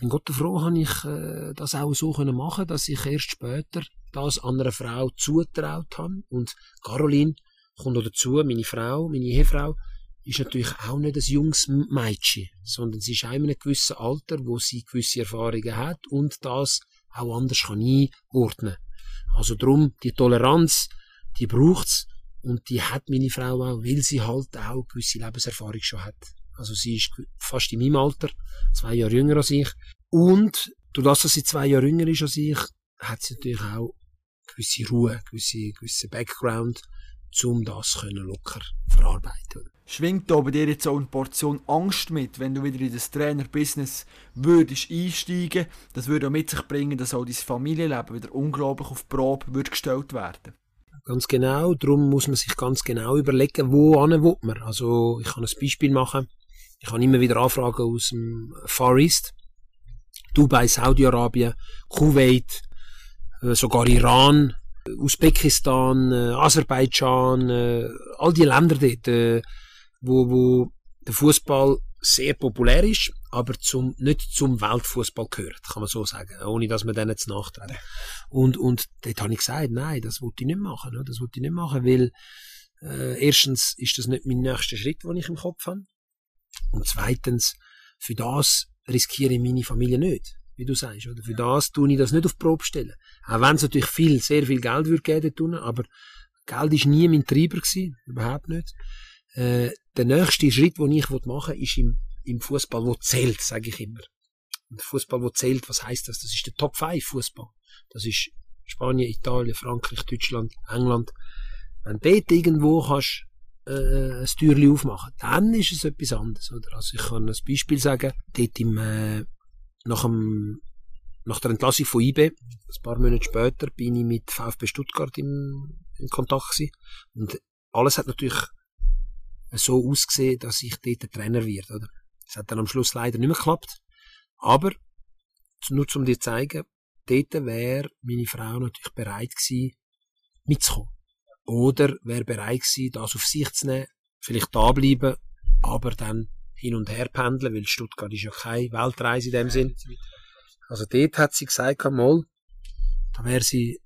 S2: Bin Gott froh, habe ich äh, das auch so können machen, dass ich erst später das einer Frau zutraut habe. Und Caroline kommt noch dazu, meine Frau, meine Ehefrau, ist natürlich auch nicht ein junges Mädchen, sondern sie ist auch in einem gewissen Alter, wo sie gewisse Erfahrungen hat und das auch anders kann einordnen. Also drum, die Toleranz, die braucht's und die hat meine Frau auch, weil sie halt auch gewisse Lebenserfahrung schon hat. Also sie ist fast in meinem Alter, zwei Jahre jünger als ich. Und durch das, dass sie zwei Jahre jünger ist als ich, hat sie natürlich auch gewisse Ruhe, gewisse, gewisse Background, um das können locker verarbeiten
S1: Schwingt da bei dir jetzt auch eine Portion Angst mit, wenn du wieder in das Trainer-Business würdest einsteigen? Das würde auch mit sich bringen, dass auch dein Familienleben wieder unglaublich auf Probe wird gestellt werden.
S2: Ganz genau. Darum muss man sich ganz genau überlegen, wo will man. Also ich kann ein Beispiel machen. Ich habe immer wieder Anfragen aus dem Far East, Dubai, Saudi-Arabien, Kuwait, äh, sogar Iran, Usbekistan, äh, Aserbaidschan, äh, all die Länder dort, äh, wo, wo der Fußball sehr populär ist, aber zum, nicht zum Weltfußball gehört, kann man so sagen, ohne dass man denen zu nachtreten. Und, und dort habe ich gesagt, nein, das wollte ich nicht machen, das wollte ich nicht machen, weil äh, erstens ist das nicht mein nächster Schritt, den ich im Kopf habe. Und zweitens, für das riskiere ich meine Familie nicht, wie du sagst. Oder? Für das tue ich das nicht auf Probe stellen. Auch wenn es natürlich viel, sehr viel Geld würde geben tun, aber Geld ist nie mein Treiber gewesen, überhaupt nicht. Äh, der nächste Schritt, den ich machen will, ist im, im Fußball, wo zählt, sage ich immer. Und Fußball, wo zählt, was heißt das? Das ist der Top 5 Fußball. Das ist Spanien, Italien, Frankreich, Deutschland, England. Wenn du dort irgendwo kannst, äh, ein Türchen aufmachen, dann ist es etwas anderes. Oder? Also ich kann ein Beispiel sagen, dort im, äh, nach, dem, nach der Entlassung von IB, ein paar Monate später, bin ich mit VfB Stuttgart im, in Kontakt gewesen. Und alles hat natürlich so ausgesehen, dass ich dort Trainer werde. Oder? Das hat dann am Schluss leider nicht mehr geklappt. Aber, nur um dir zu zeigen, dort wäre meine Frau natürlich bereit gewesen, mitzukommen. Oder wäre bereit gewesen, das auf sich zu nehmen, vielleicht da bleiben, aber dann hin und her pendeln, weil Stuttgart ist ja keine Weltreise in dem Sinn. Also dort hat sie gesagt, mal, da wäre sie,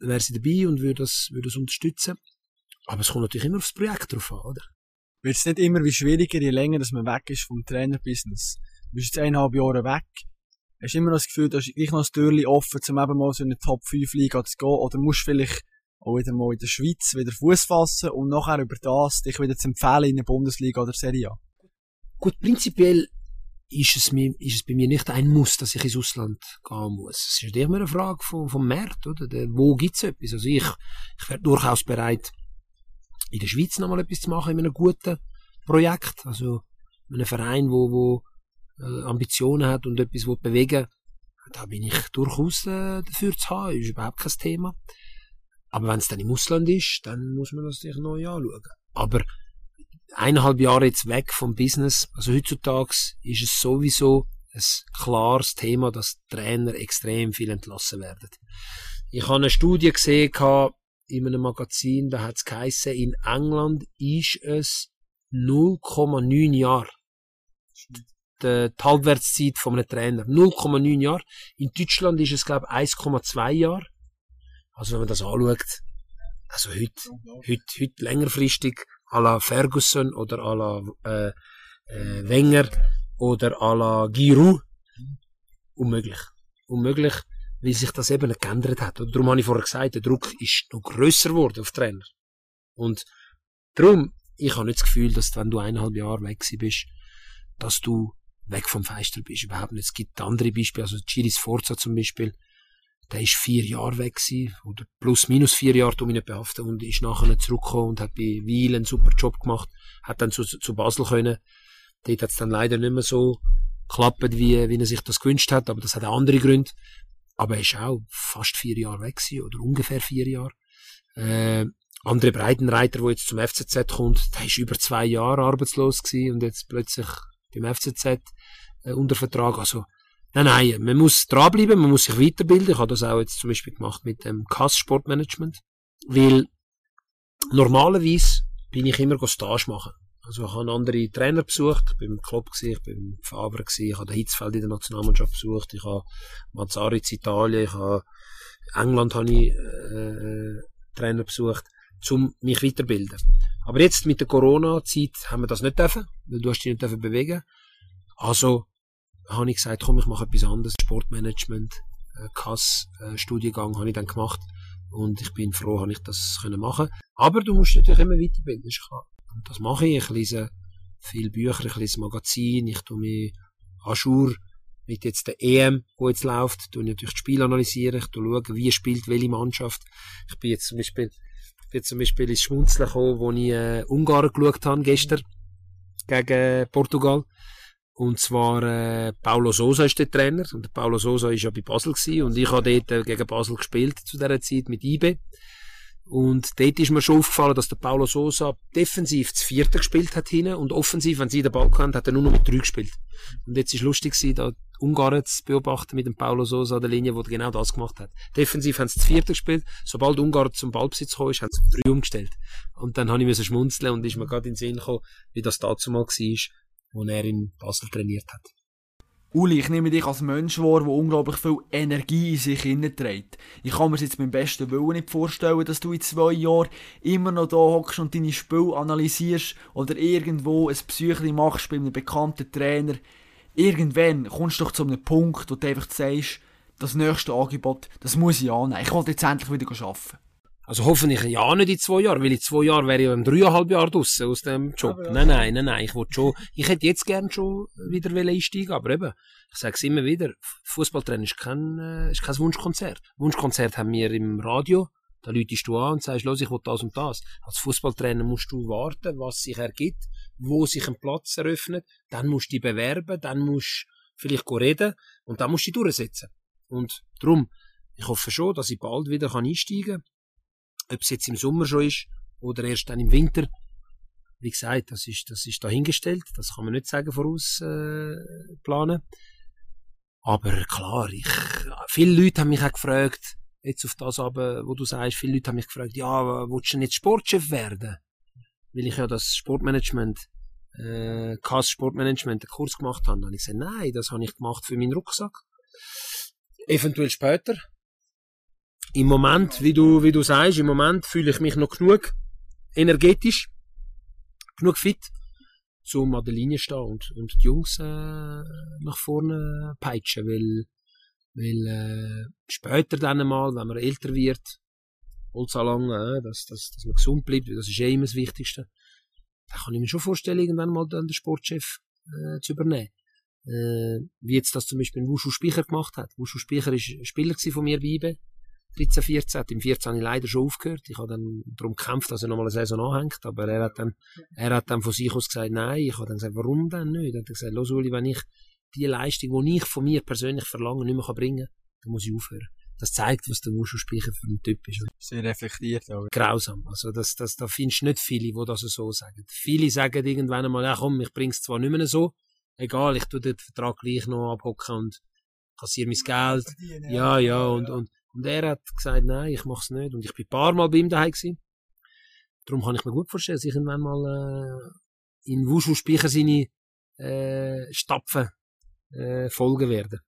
S2: wäre sie dabei und würde das, würde das unterstützen. Aber es kommt natürlich immer aufs Projekt drauf an, oder?
S1: Wird es nicht immer wie schwieriger, je länger dass man weg ist vom Trainerbusiness? Du bist jetzt eineinhalb Jahre weg. Hast du immer das Gefühl, du hast gleich noch ein Türchen offen, um eben mal so in eine Top 5 Liga zu gehen? Oder musst du vielleicht auch wieder mal in der Schweiz wieder Fuß fassen und nachher über das dich wieder zu empfehlen in der Bundesliga oder Serie A?
S2: Gut, prinzipiell ist es, mir, ist es bei mir nicht ein Muss, dass ich ins Ausland gehen muss. Es ist immer eine Frage vom, vom Markt, oder? Der, wo gibt's etwas? Also ich, ich wäre durchaus bereit, in der Schweiz nochmal etwas zu machen in einem guten Projekt, also in einem Verein, wo, wo äh, Ambitionen hat und etwas will bewegen da bin ich durchaus äh, dafür zu haben, ist überhaupt kein Thema. Aber wenn es dann im Ausland ist, dann muss man das sich neu anschauen. Aber eineinhalb Jahre jetzt weg vom Business, also heutzutage ist es sowieso ein klares Thema, dass Trainer extrem viel entlassen werden. Ich habe eine Studie gesehen, in einem Magazin, da hat es in England ist es 0,9 Jahre. Die, die Halbwertszeit von einem Trainer. 0,9 Jahre. In Deutschland ist es, glaube ich, 1,2 Jahre. Also wenn man das anschaut, also heute, heute, heute längerfristig à la Ferguson oder à la äh, äh, Wenger oder à la Giroud, unmöglich. Unmöglich weil sich das eben geändert hat. Und darum habe ich vorher gesagt, der Druck ist noch grösser geworden auf Trainer. Und darum, ich habe nicht das Gefühl, dass wenn du eineinhalb Jahre weg bist, dass du weg vom Feister bist. Überhaupt nicht. Es gibt andere Beispiele, also Chiris Forza zum Beispiel, der ist vier Jahre weg gewesen, oder plus minus vier Jahre, um ihn nicht behaften, und ist nachher zurückgekommen und hat bei Wiel einen super Job gemacht, hat dann zu, zu Basel können. Dort hat es dann leider nicht mehr so geklappt, wie, wie er sich das gewünscht hat, aber das hat andere Gründe. Aber er ist auch fast vier Jahre weg gewesen, oder ungefähr vier Jahre. Äh, andere Breitenreiter, der jetzt zum FCZ kommt, der ist über zwei Jahre arbeitslos gewesen und jetzt plötzlich beim FCZ äh, unter Vertrag. Also, nein, nein, man muss dranbleiben, man muss sich weiterbilden. Ich habe das auch jetzt zum Beispiel gemacht mit dem Kass Sportmanagement, weil normalerweise bin ich immer Stage machen. Also ich habe andere Trainer besucht, ich bin im Club ich bin im Faber ich habe den Hitzfeld in der Nationalmannschaft besucht, ich habe Mazzaritz Italien, ich habe England habe ich äh, Trainer besucht, um mich weiterbilden. Aber jetzt mit der Corona-Zeit haben wir das nicht dürfen, weil du hast dich nicht dürfen bewegen. Also habe ich gesagt, komm, ich mache etwas anderes, Sportmanagement, äh, Kass, äh, Studiengang habe ich dann gemacht und ich bin froh, habe ich das können machen. Aber du musst natürlich immer weiterbilden. Und das mache ich. Ich lese viele Bücher, ich lese Magazine, ich tue mich Ajour mit jetzt der EM, wo jetzt läuft, tue ich natürlich das Spiel analysieren, ich tue schauen, wie spielt welche Mannschaft. Ich bin jetzt zum Beispiel, bin zum Beispiel ins Schmunzeln gekommen, wo ich äh, Ungarn geschaut habe gestern gegen Portugal. Und zwar äh, Paulo Sosa ist der Trainer und der Paulo Sosa ist ja bei Basel gewesen, und ich habe dort äh, gegen Basel gespielt zu dieser Zeit mit IB. Und dort ist mir schon aufgefallen, dass der Paulo Sosa defensiv das Vierte gespielt hat hinten und offensiv, wenn sie den Ball hatten, hat er nur noch mit drei gespielt. Und jetzt ist lustig gewesen, da Ungarn zu beobachten mit dem Paulo Sosa an der Linie, wo er genau das gemacht hat. Defensiv haben sie das Vierte gespielt, sobald Ungarn zum Ballbesitz ist, haben sie drei umgestellt. Und dann habe ich schmunzeln und ist mir gerade in den Sinn gekommen, wie das dazu mal war, wo er in Basel trainiert hat.
S1: Uli, ich nehme dich als Mensch wahr, der unglaublich viel Energie in sich hineinträgt. Ich kann mir jetzt beim besten Willen nicht vorstellen, dass du in zwei Jahren immer noch da hockst und deine Spiele analysierst oder irgendwo ein Psyche machst bei einem bekannten Trainer. Irgendwann kommst du doch zu einem Punkt, wo du einfach sagst, das nächste Angebot, das muss ich annehmen. Ich will jetzt endlich wieder arbeiten.
S2: Also hoffentlich ja nicht in zwei Jahren, weil in zwei Jahren wäre ich ja in dreieinhalb Jahren draussen aus dem Job. Ja, nein, nein, nein, nein, ich wollte schon, ich hätte jetzt gern schon wieder einsteigen aber eben, ich sage es immer wieder, Fußballtraining ist kein, äh, ist kein Wunschkonzert. Wunschkonzert haben wir im Radio, da läutest du an und sagst, los, ich will das und das. Als Fußballtrainer musst du warten, was sich ergibt, wo sich ein Platz eröffnet, dann musst du dich bewerben, dann musst du vielleicht reden und dann musst du dich durchsetzen. Und darum, ich hoffe schon, dass ich bald wieder einsteigen kann ob es jetzt im Sommer schon ist oder erst dann im Winter, wie gesagt, das ist, das ist dahingestellt. Das kann man nicht sagen voraus äh, planen. Aber klar, ich, viele Leute haben mich auch gefragt, jetzt auf das aber, wo du sagst, viele Leute haben mich gefragt, ja, willst du nicht Sportchef werden? Weil ich ja das Sportmanagement, äh, Kass Sportmanagement, einen Kurs gemacht habe. Dann habe ich gesagt, nein, das habe ich gemacht für meinen Rucksack. Eventuell später, im Moment, wie du, wie du sagst, im Moment fühle ich mich noch genug energetisch, genug fit, um an der Linie stehen und, und die Jungs äh, nach vorne peitschen, weil, weil äh, später dann einmal, wenn man älter wird, allzu lang, äh, dass, dass, dass man gesund bleibt, das ist eh immer das Wichtigste, da kann ich mir schon vorstellen, irgendwann mal dann den Sportchef äh, zu übernehmen. Äh, wie jetzt das zum Beispiel Wushu Speicher gemacht hat. Wushu Speicher war Spieler von mir bei IBE 13, 14. Im 14 habe ich leider schon aufgehört. Ich habe dann darum gekämpft, dass er nochmal eine Saison anhängt. Aber er hat dann, er hat dann von sich aus gesagt, nein. Ich habe dann gesagt, warum denn nicht? Er hat gesagt, los Uli, wenn ich die Leistung, die ich von mir persönlich verlange, nicht mehr bringen kann, dann muss ich aufhören. Das zeigt, was der Wuschelspeicher für ein Typ ist.
S1: Sehr reflektiert auch.
S2: Grausam. Also, das, das, da findest du nicht viele, die das so sagen. Viele sagen irgendwann einmal, ja komm, ich bring's zwar nicht mehr so, egal, ich tu den Vertrag gleich noch abhocken und kassiere mein Geld. Ja, ja, und, und, und er hat gesagt, nein, ich mach's nicht. Und ich bin ein paar Mal bei ihm daheim gewesen. Darum kann ich mir gut vorstellen, dass ich irgendwann mal äh, in Wushu-Speicher seine äh, Stapfen äh, folgen werde.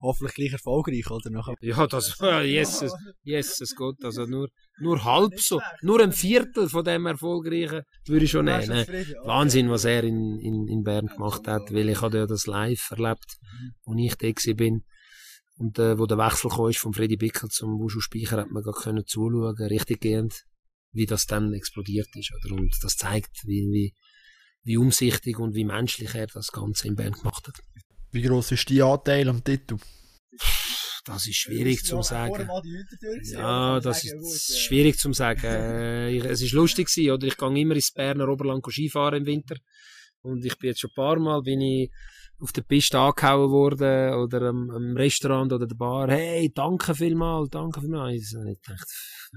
S1: Hoffentlich gleich erfolgreich, oder? Nachher.
S2: Ja, das, Jesus, Jesus Gott, also nur, nur halb so, nur ein Viertel von dem Erfolgreichen würde ich schon nehmen. Ne? Wahnsinn, was er in, in, in Bern gemacht hat, weil ich hatte ja das live erlebt, wo ich da bin. Und äh, wo der Wechsel kam ist von Freddy Bickel zum Wushu Speicher, hat man gar können zuschauen, richtig gehend, wie das dann explodiert ist. Oder? Und das zeigt, wie, wie, wie umsichtig und wie menschlich er das Ganze in Band gemacht hat.
S1: Wie groß ist die Anteil am Titel?
S2: Das ist schwierig zu sagen. Ja, das ist schwierig zu sagen. Äh, es ist lustig gewesen, oder? Ich gehe immer ins Berner Oberland Skifahren im Winter. Und ich bin jetzt schon ein paar Mal, bin ich auf der Piste angehauen worden oder am, am Restaurant oder der Bar, hey, danke vielmal, danke vielmal. Ich dachte,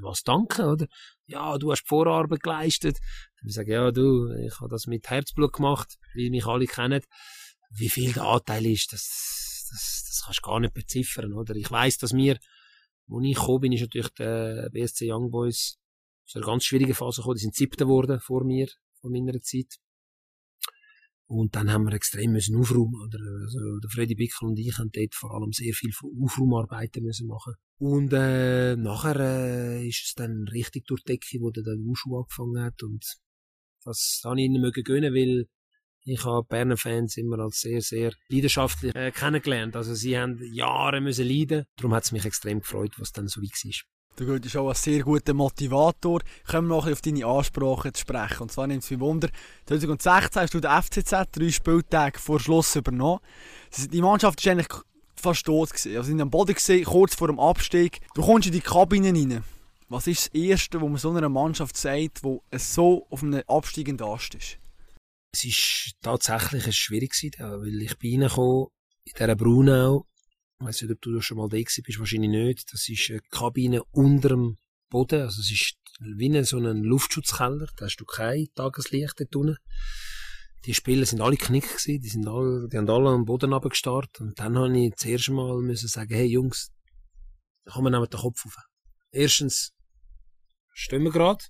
S2: was danke, oder? Ja, du hast Vorarbeit geleistet. Ich sage, ja, du, ich habe das mit Herzblut gemacht, wie mich alle kennen. Wie viel der Anteil ist, das, das, das kannst du gar nicht beziffern, oder? Ich weiß, dass mir, wo ich gekommen bin, ist natürlich der BSC Young Boys aus einer ganz schwierigen Phase gekommen. Die sind siebter geworden vor mir, vor meiner Zeit. Und dann haben wir extrem müssen aufräumen. Oder? Also, der Freddy Bickel und ich haben dort vor allem sehr viel Aufraumarbeiten müssen machen. Und äh, nachher äh, ist es dann richtig durch die Decke, wo der Wushu angefangen hat. Und das habe ich ihnen mögen gönnen, weil ich habe Berner Fans immer als sehr, sehr leidenschaftlich äh, kennengelernt. Also sie haben Jahre müssen leiden. Darum hat es mich extrem gefreut, was dann so weit war.
S1: Du gehst auch als sehr guter Motivator. Kommen wir noch auf deine Ansprache zu sprechen. Und zwar nimmt es mich Wunder, 2016 hast du den FCZ drei Spieltage vor Schluss übernommen. Die Mannschaft war eigentlich fast tot. Gewesen. Also in am Boden gesehen, kurz vor dem Abstieg. Du kommst in die Kabine rein. Was ist das Erste, was man so einer Mannschaft sagt, es so auf einem absteigenden Ast ist?
S2: Es war tatsächlich schwierig, weil ich bin reingekommen in dieser Brunau weiß nicht, ob du schon mal da bist, wahrscheinlich nicht. Das ist eine Kabine unter dem Boden. Also es ist wie so ein Luftschutzkeller. Da hast du kein Tageslicht dort unten. Die Spieler sind alle knick gewesen. Die sind alle, die haben alle am Boden runtergestarrt. Und dann habe ich zuerst mal müssen sagen, hey Jungs, da kommen wir nehmen den Kopf auf. Erstens, stehen wir gerade.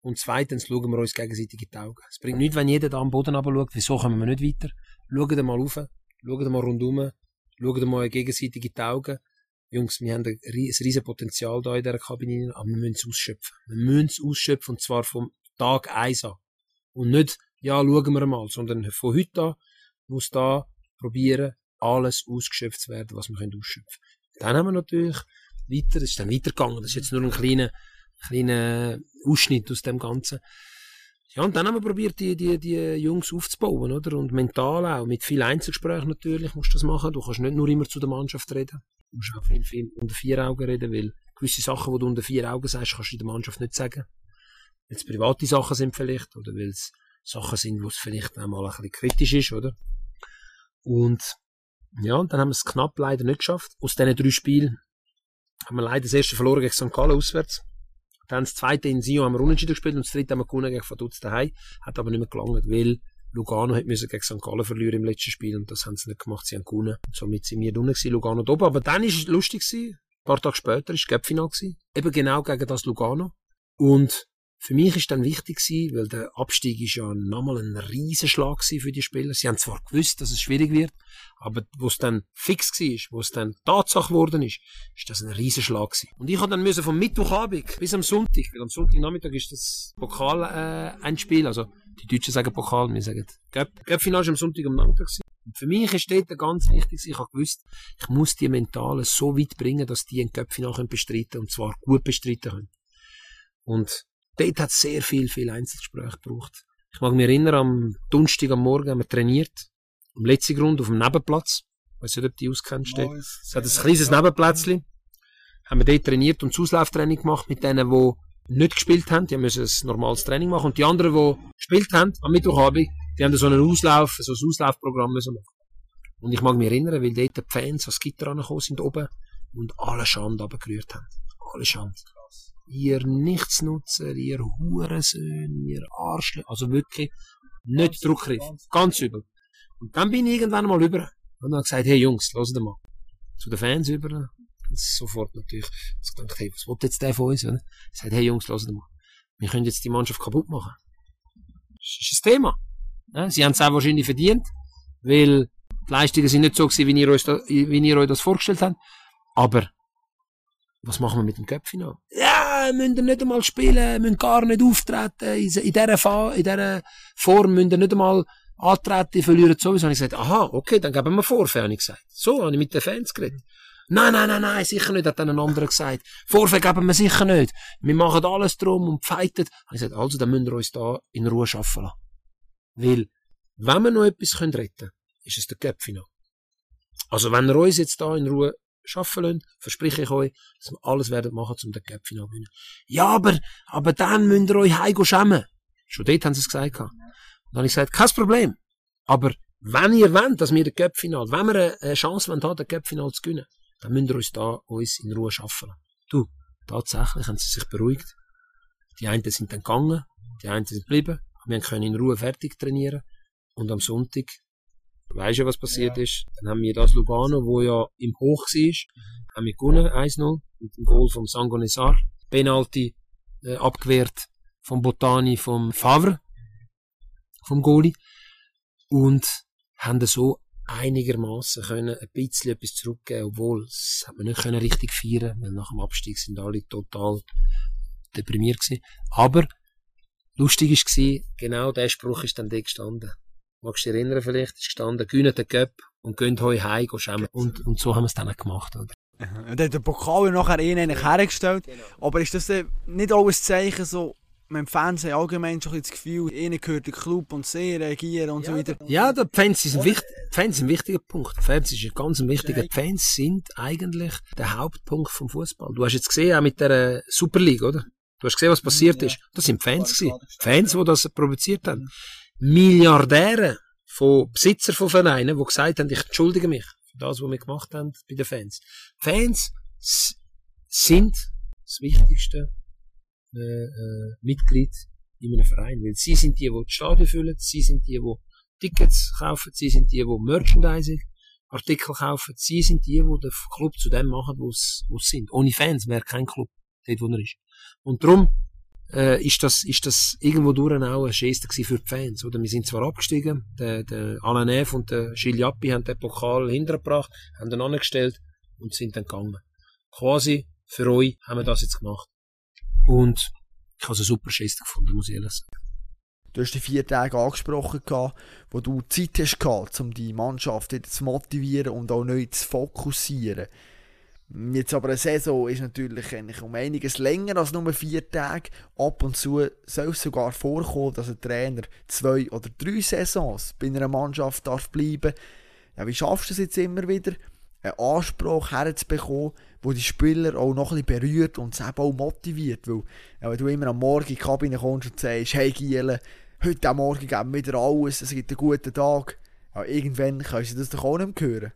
S2: Und zweitens schauen wir uns gegenseitig in die Augen. Es bringt nichts, wenn jeder da am Boden schaut, wieso kommen wir nicht weiter? Schauen mal rauf, schauen mal rundum, schauen mal gegenseitig in die Augen. Jungs, wir haben ein riesiges Potenzial da in dieser Kabine, aber wir müssen es ausschöpfen. Wir müssen es ausschöpfen, und zwar vom Tag eins an. Und nicht, ja, schauen wir mal, sondern von heute an muss da probieren, alles ausgeschöpft zu werden, was wir können ausschöpfen Dann haben wir natürlich weiter, das ist dann weitergegangen, das ist jetzt nur ein kleiner, kleiner Ausschnitt aus dem Ganzen. Ja, und dann haben wir probiert, die, die, die Jungs aufzubauen, oder? Und mental auch, mit viel Einzelgespräch natürlich musst du das machen. Du kannst nicht nur immer zu der Mannschaft reden. Du musst auch viel, viel unter vier Augen reden, weil gewisse Sachen, die du unter vier Augen sagst, kannst du in der Mannschaft nicht sagen. Weil es private Sachen sind vielleicht, oder weil es Sachen sind, wo es vielleicht auch mal ein bisschen kritisch ist, oder? Und, ja, und dann haben wir es knapp leider nicht geschafft. Aus diesen drei Spielen haben wir leider das erste verloren gegen St. Gallen auswärts. Dann das zweite in Sion haben wir unentschieden gespielt und das dritte haben wir gewonnen gegen Vaduz daheim. Hat aber nicht mehr gelangt, weil Lugano hat gegen St. Gallen verlieren im letzten Spiel und das haben sie nicht gemacht, sie haben gewonnen. Somit sind wir unten gewesen, Lugano oben. Aber dann ist es lustig gewesen. Ein paar Tage später ist das Göppfinal gewesen. Eben genau gegen das Lugano. Und für mich ist dann wichtig gewesen, weil der Abstieg ist ja nochmal ein Riesenschlag für die Spieler. Sie haben zwar gewusst, dass es schwierig wird, aber wo es dann fix war, wo es dann Tatsache geworden ist, ist das ein Riesenschlag gewesen. Und ich habe dann müssen vom Mittwochabend bis am Sonntag, weil am Sonntagnachmittag ist das Pokal äh, ein Spiel, also die Deutschen sagen Pokal, wir sagen Göppfinal ist am Sonntag am Nachmittag. Und für mich ist dort ganz wichtig, ich habe gewusst, ich muss die Mentalen so weit bringen, dass die ein Göppfinal bestreiten können, und zwar gut bestreiten können. Und dort hat es sehr viel, viel Einzelgespräche gebraucht. Ich mag mich erinnern, am Donnerstag am Morgen haben wir trainiert, am letzten Grund auf dem Nebenplatz. Ich weiß nicht, ob du die auskennst. Es hat ein kleines Nebenplätzchen. Haben wir dort trainiert und das Auslauftraining gemacht mit denen, die nicht gespielt haben. Die müssen ein normales Training machen. Und die anderen, die gespielt haben, am Mittwochabend, die haben so einen Auslauf, so ein Auslaufprogramm müssen machen. Und ich mag mich erinnern, weil dort die Fans ans Gitter angekommen sind oben und alle Schande runtergerührt haben. Alle Schande ihr Nichtsnutzer, ihr Hurensöhn, ihr Arschle, also wirklich nicht Druckgriff, ganz übel. Und dann bin ich irgendwann mal über und habe gesagt, hey Jungs, lasst mal. Zu den Fans über. Sofort natürlich. Ich gedacht, hey, was will jetzt der von uns? Oder? Ich sagte, hey Jungs, lasst mal. Wir können jetzt die Mannschaft kaputt machen. Das ist das Thema. Sie haben es auch wahrscheinlich verdient, weil die Leistungen sind nicht so gewesen, wie ihr, euch da, wie ihr euch das vorgestellt habt. Aber was machen wir mit dem Köpfinal? Ja, müsst ihr nicht einmal spielen, müsst gar nicht auftreten, in, dieser, in dieser Form müsst ihr nicht einmal antreten, verlieren sowieso. Habe ich gesagt, aha, okay, dann geben wir Vorfälle, habe ich gesagt. So habe ich mit den Fans geredet. Nein, nein, nein, nein, sicher nicht, hat dann ein anderer gesagt. Vorfälle geben wir sicher nicht. Wir machen alles drum und fighten. Habe ich gesagt, also, dann müsst ihr uns da in Ruhe arbeiten lassen. Weil, wenn wir noch etwas retten können, ist es der Köpfinal. Also, wenn ihr uns jetzt da in Ruhe schaffen lassen, verspreche ich euch, dass wir alles werden machen, um den Cup Final zu gewinnen. Ja, aber, aber dann müsst ihr euch heim schämen. Schon dort haben sie es gesagt. Und dann habe ich gesagt, kein Problem. Aber wenn ihr wollt, dass wir den Cup Final, wenn wir eine Chance wollen, den Cup Final zu gewinnen, dann müsst ihr uns da uns in Ruhe schaffen lassen. Du, tatsächlich haben sie sich beruhigt. Die einen sind dann gegangen, die einen sind geblieben. Wir können in Ruhe fertig trainieren. Und am Sonntag Weißt du, was passiert ja. ist? Dann haben wir das Lugano, wo ja im Hoch war, haben wir gewonnen, 1-0, mit dem Goal vom Sangonesar. Penalty äh, abgewehrt vom Botani, vom Favre, vom Goli. Und haben so einigermaßen können ein bisschen etwas zurückgeben, obwohl es hat man nicht können richtig feiern, weil nach dem Abstieg sind alle total deprimiert gewesen. Aber lustig war, genau der Spruch ist dann da gestanden. Magst du dich erinnern vielleicht? Ist gestanden, gönnt den Göpp und gönnt heu heim, schämen. Und, und so haben wir es dann auch gemacht, oder?
S1: Und dann hat der Pokal nachher eh eigentlich hergestellt. Genau. Aber ist das nicht auch ein Zeichen, so, im Fernsehen allgemein schon das Gefühl, ihnen gehört der Club und sie reagieren und
S2: ja,
S1: so weiter.
S2: Ja, die Fans sind, wichtig, Fans sind ein wichtiger Punkt. Die Fans ist ein ganz wichtiger. Die Fans sind eigentlich der Hauptpunkt vom Fußball. Du hast jetzt gesehen, auch mit der Super League, oder? Du hast gesehen, was passiert ja. ist. Das sind Fans gewesen. Fans, die das produziert haben. Milliardäre von Besitzer von Vereinen, die gesagt haben, ich entschuldige mich für das, was wir gemacht haben bei den Fans. Fans sind das wichtigste äh, äh, Mitglied in einem Verein, weil sie sind die, die das Stadion füllen, sie sind die, die Tickets kaufen, sie sind die, die Merchandising Artikel kaufen, sie sind die, die den Club zu dem machen, wo sie sind. Ohne Fans wäre kein Club, dort wo er ist. Und darum äh, ist das, ist das irgendwo durch auch eine Geste für die Fans, oder? Wir sind zwar abgestiegen, der, der Alain Neff und der Gilles Jappi haben den Pokal hintergebracht, haben den angestellt und sind dann gegangen. Quasi für euch haben wir das jetzt gemacht. Und ich habe es eine super Geste gefunden, muss ich ehrlich sagen.
S1: Du hast die vier Tage angesprochen, wo du Zeit hast um die Mannschaft zu motivieren und auch neu zu fokussieren. Jetzt aber eine Saison ist natürlich um einiges länger als nur vier Tage. Ab und zu soll es sogar vorkommen, dass ein Trainer zwei oder drei Saisons bei einer Mannschaft darf bleiben ja, Wie schaffst du es jetzt immer wieder, einen Anspruch herzubekommen, wo die Spieler auch noch ein berührt und sie auch motiviert? Weil ja, wenn du immer am Morgen in die Kabine kommst und sagst, hey Giele, heute am Morgen geben wir wieder alles, es gibt einen guten Tag. Ja, irgendwann können sie das doch auch nicht mehr hören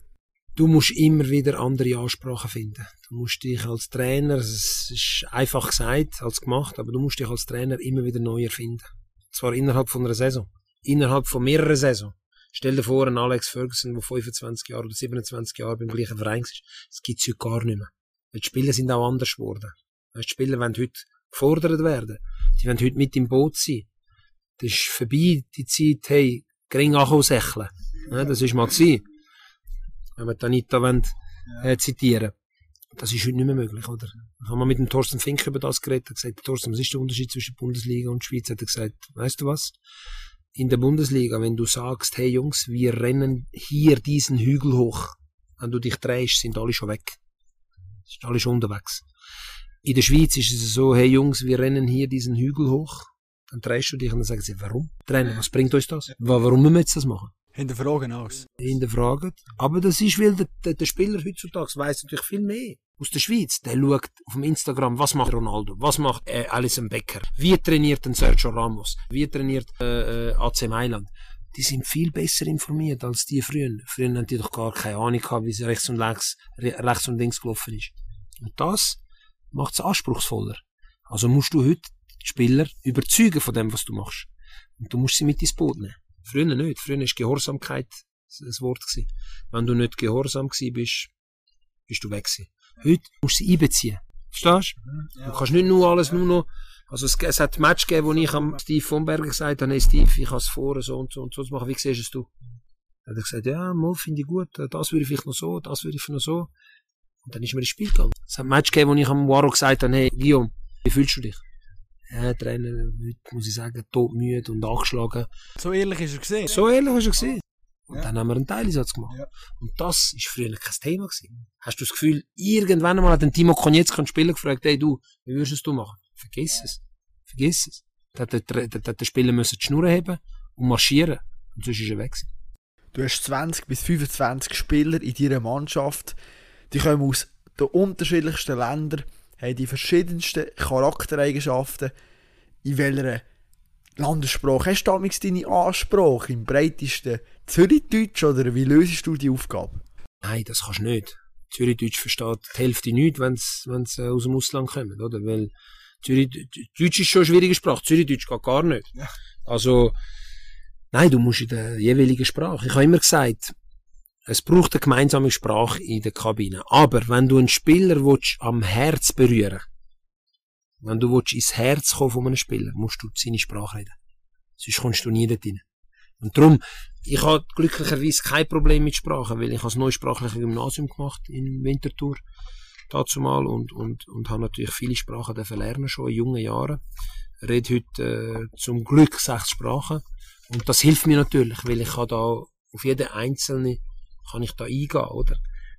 S2: du musst immer wieder andere Ansprachen finden. Du musst dich als Trainer, es ist einfach gesagt als gemacht, aber du musst dich als Trainer immer wieder neu erfinden. Zwar innerhalb von einer Saison, innerhalb von mehreren Saison. Stell dir vor, ein Alex Ferguson, der 25 Jahre oder 27 Jahre beim gleichen Verein ist, das gibt's heute gar nicht mehr. Die Spieler sind auch anders geworden. Die Spieler wollen heute gefordert werden. Die wollen heute mit im Boot sein. Das ist vorbei, die Zeit, hey, gering ankommen Das ist mal gewesen wenn wir Anita wollen, äh, zitieren Das ist heute nicht mehr möglich, oder? Ich habe mal mit dem Thorsten Fink über das geredet, er gesagt, Thorsten, was ist der Unterschied zwischen Bundesliga und Schweiz? Hat er gesagt, weißt du was? In der Bundesliga, wenn du sagst, hey Jungs, wir rennen hier diesen Hügel hoch, wenn du dich drehst, sind alle schon weg. Sind alle schon unterwegs. In der Schweiz ist es so, hey Jungs, wir rennen hier diesen Hügel hoch, dann drehst du dich und dann sagen sie, warum? Trennen, was bringt uns das? Warum müssen wir jetzt das machen?
S1: Hinterfragen alles.
S2: Hinterfragen. Aber das ist, weil der, der, der Spieler heutzutage weiß natürlich viel mehr. Aus der Schweiz, der schaut auf dem Instagram, was macht Ronaldo, was macht äh, Alison Becker, wie trainiert ein Sergio Ramos, wie trainiert äh, äh AC Mailand. Die sind viel besser informiert als die früher. Früher hatten die doch gar keine Ahnung gehabt, wie es rechts und links, rechts und links gelaufen ist. Und das macht es anspruchsvoller. Also musst du heute die Spieler überzeugen von dem, was du machst. Und du musst sie mit ins Boot nehmen. Früher nicht. Früher war Gehorsamkeit das Wort. Gewesen. Wenn du nicht gehorsam gewesen bist, bist du weg gewesen. Heute musst du sie einbeziehen. Verstehst du? Ja. Du kannst nicht nur alles nur noch, also es, es hat ein Match gegeben, wo ich am Steve von Berger gesagt habe, hey Steve, ich kann es vor, so und so und so zu machen, wie siehst es du? Dann hat er gesagt, ja, mal finde ich gut, das würde ich vielleicht noch so, das würde ich noch so. Und dann ist mir ins Spiel gegangen. Es hat ein Match gegeben, wo ich am Waro gesagt habe, hey Guillaume, wie fühlst du dich? Ja, Trainer, heute muss ich sagen, todmüde und angeschlagen.
S1: So ehrlich ist er gesehen.
S2: So ehrlich ist er gesehen. Und ja. dann haben wir einen Teileinsatz gemacht. Ja. Und das war früher kein Thema gewesen. Hast du das Gefühl, irgendwann einmal hat den Timo Konietzka spielen gefragt, hey du, wie würdest du machen? Vergiss es. Vergiss es. Da hat der, der, der Spieler müssen die Schnur haben und marschieren. Und sonst ist er weg gewesen.
S1: Du hast 20 bis 25 Spieler in deiner Mannschaft. Die kommen aus den unterschiedlichsten Ländern haben die verschiedensten Charaktereigenschaften. In welcher Landessprache hast du damals deine Ansprache? Im breitesten Zürichdeutsch oder wie löst du die Aufgabe?
S2: Nein, das kannst du nicht. Zürichdeutsch versteht die Hälfte nicht, wenn sie äh, aus dem Ausland kommen, oder? Weil Zürichdeutsch ist schon eine schwierige Sprache. Zürichdeutsch geht gar nicht. Ja. Also, nein, du musst in der jeweiligen Sprache. Ich habe immer gesagt, es braucht eine gemeinsame Sprache in der Kabine. Aber wenn du einen Spieler willst, am Herz berühren wenn du willst, ins Herz kommen von einem Spieler, musst du seine Sprache reden. Sonst kommst du nie dorthin. Und darum, ich habe glücklicherweise kein Problem mit Sprachen, weil ich habe das neusprachliche Gymnasium gemacht in Winterthur dazu mal und, und, und habe natürlich viele Sprachen dürfen lernen schon in jungen Jahren. Ich rede heute äh, zum Glück sechs Sprachen und das hilft mir natürlich, weil ich kann da auf jede einzelne kann ich da eingehen, oder?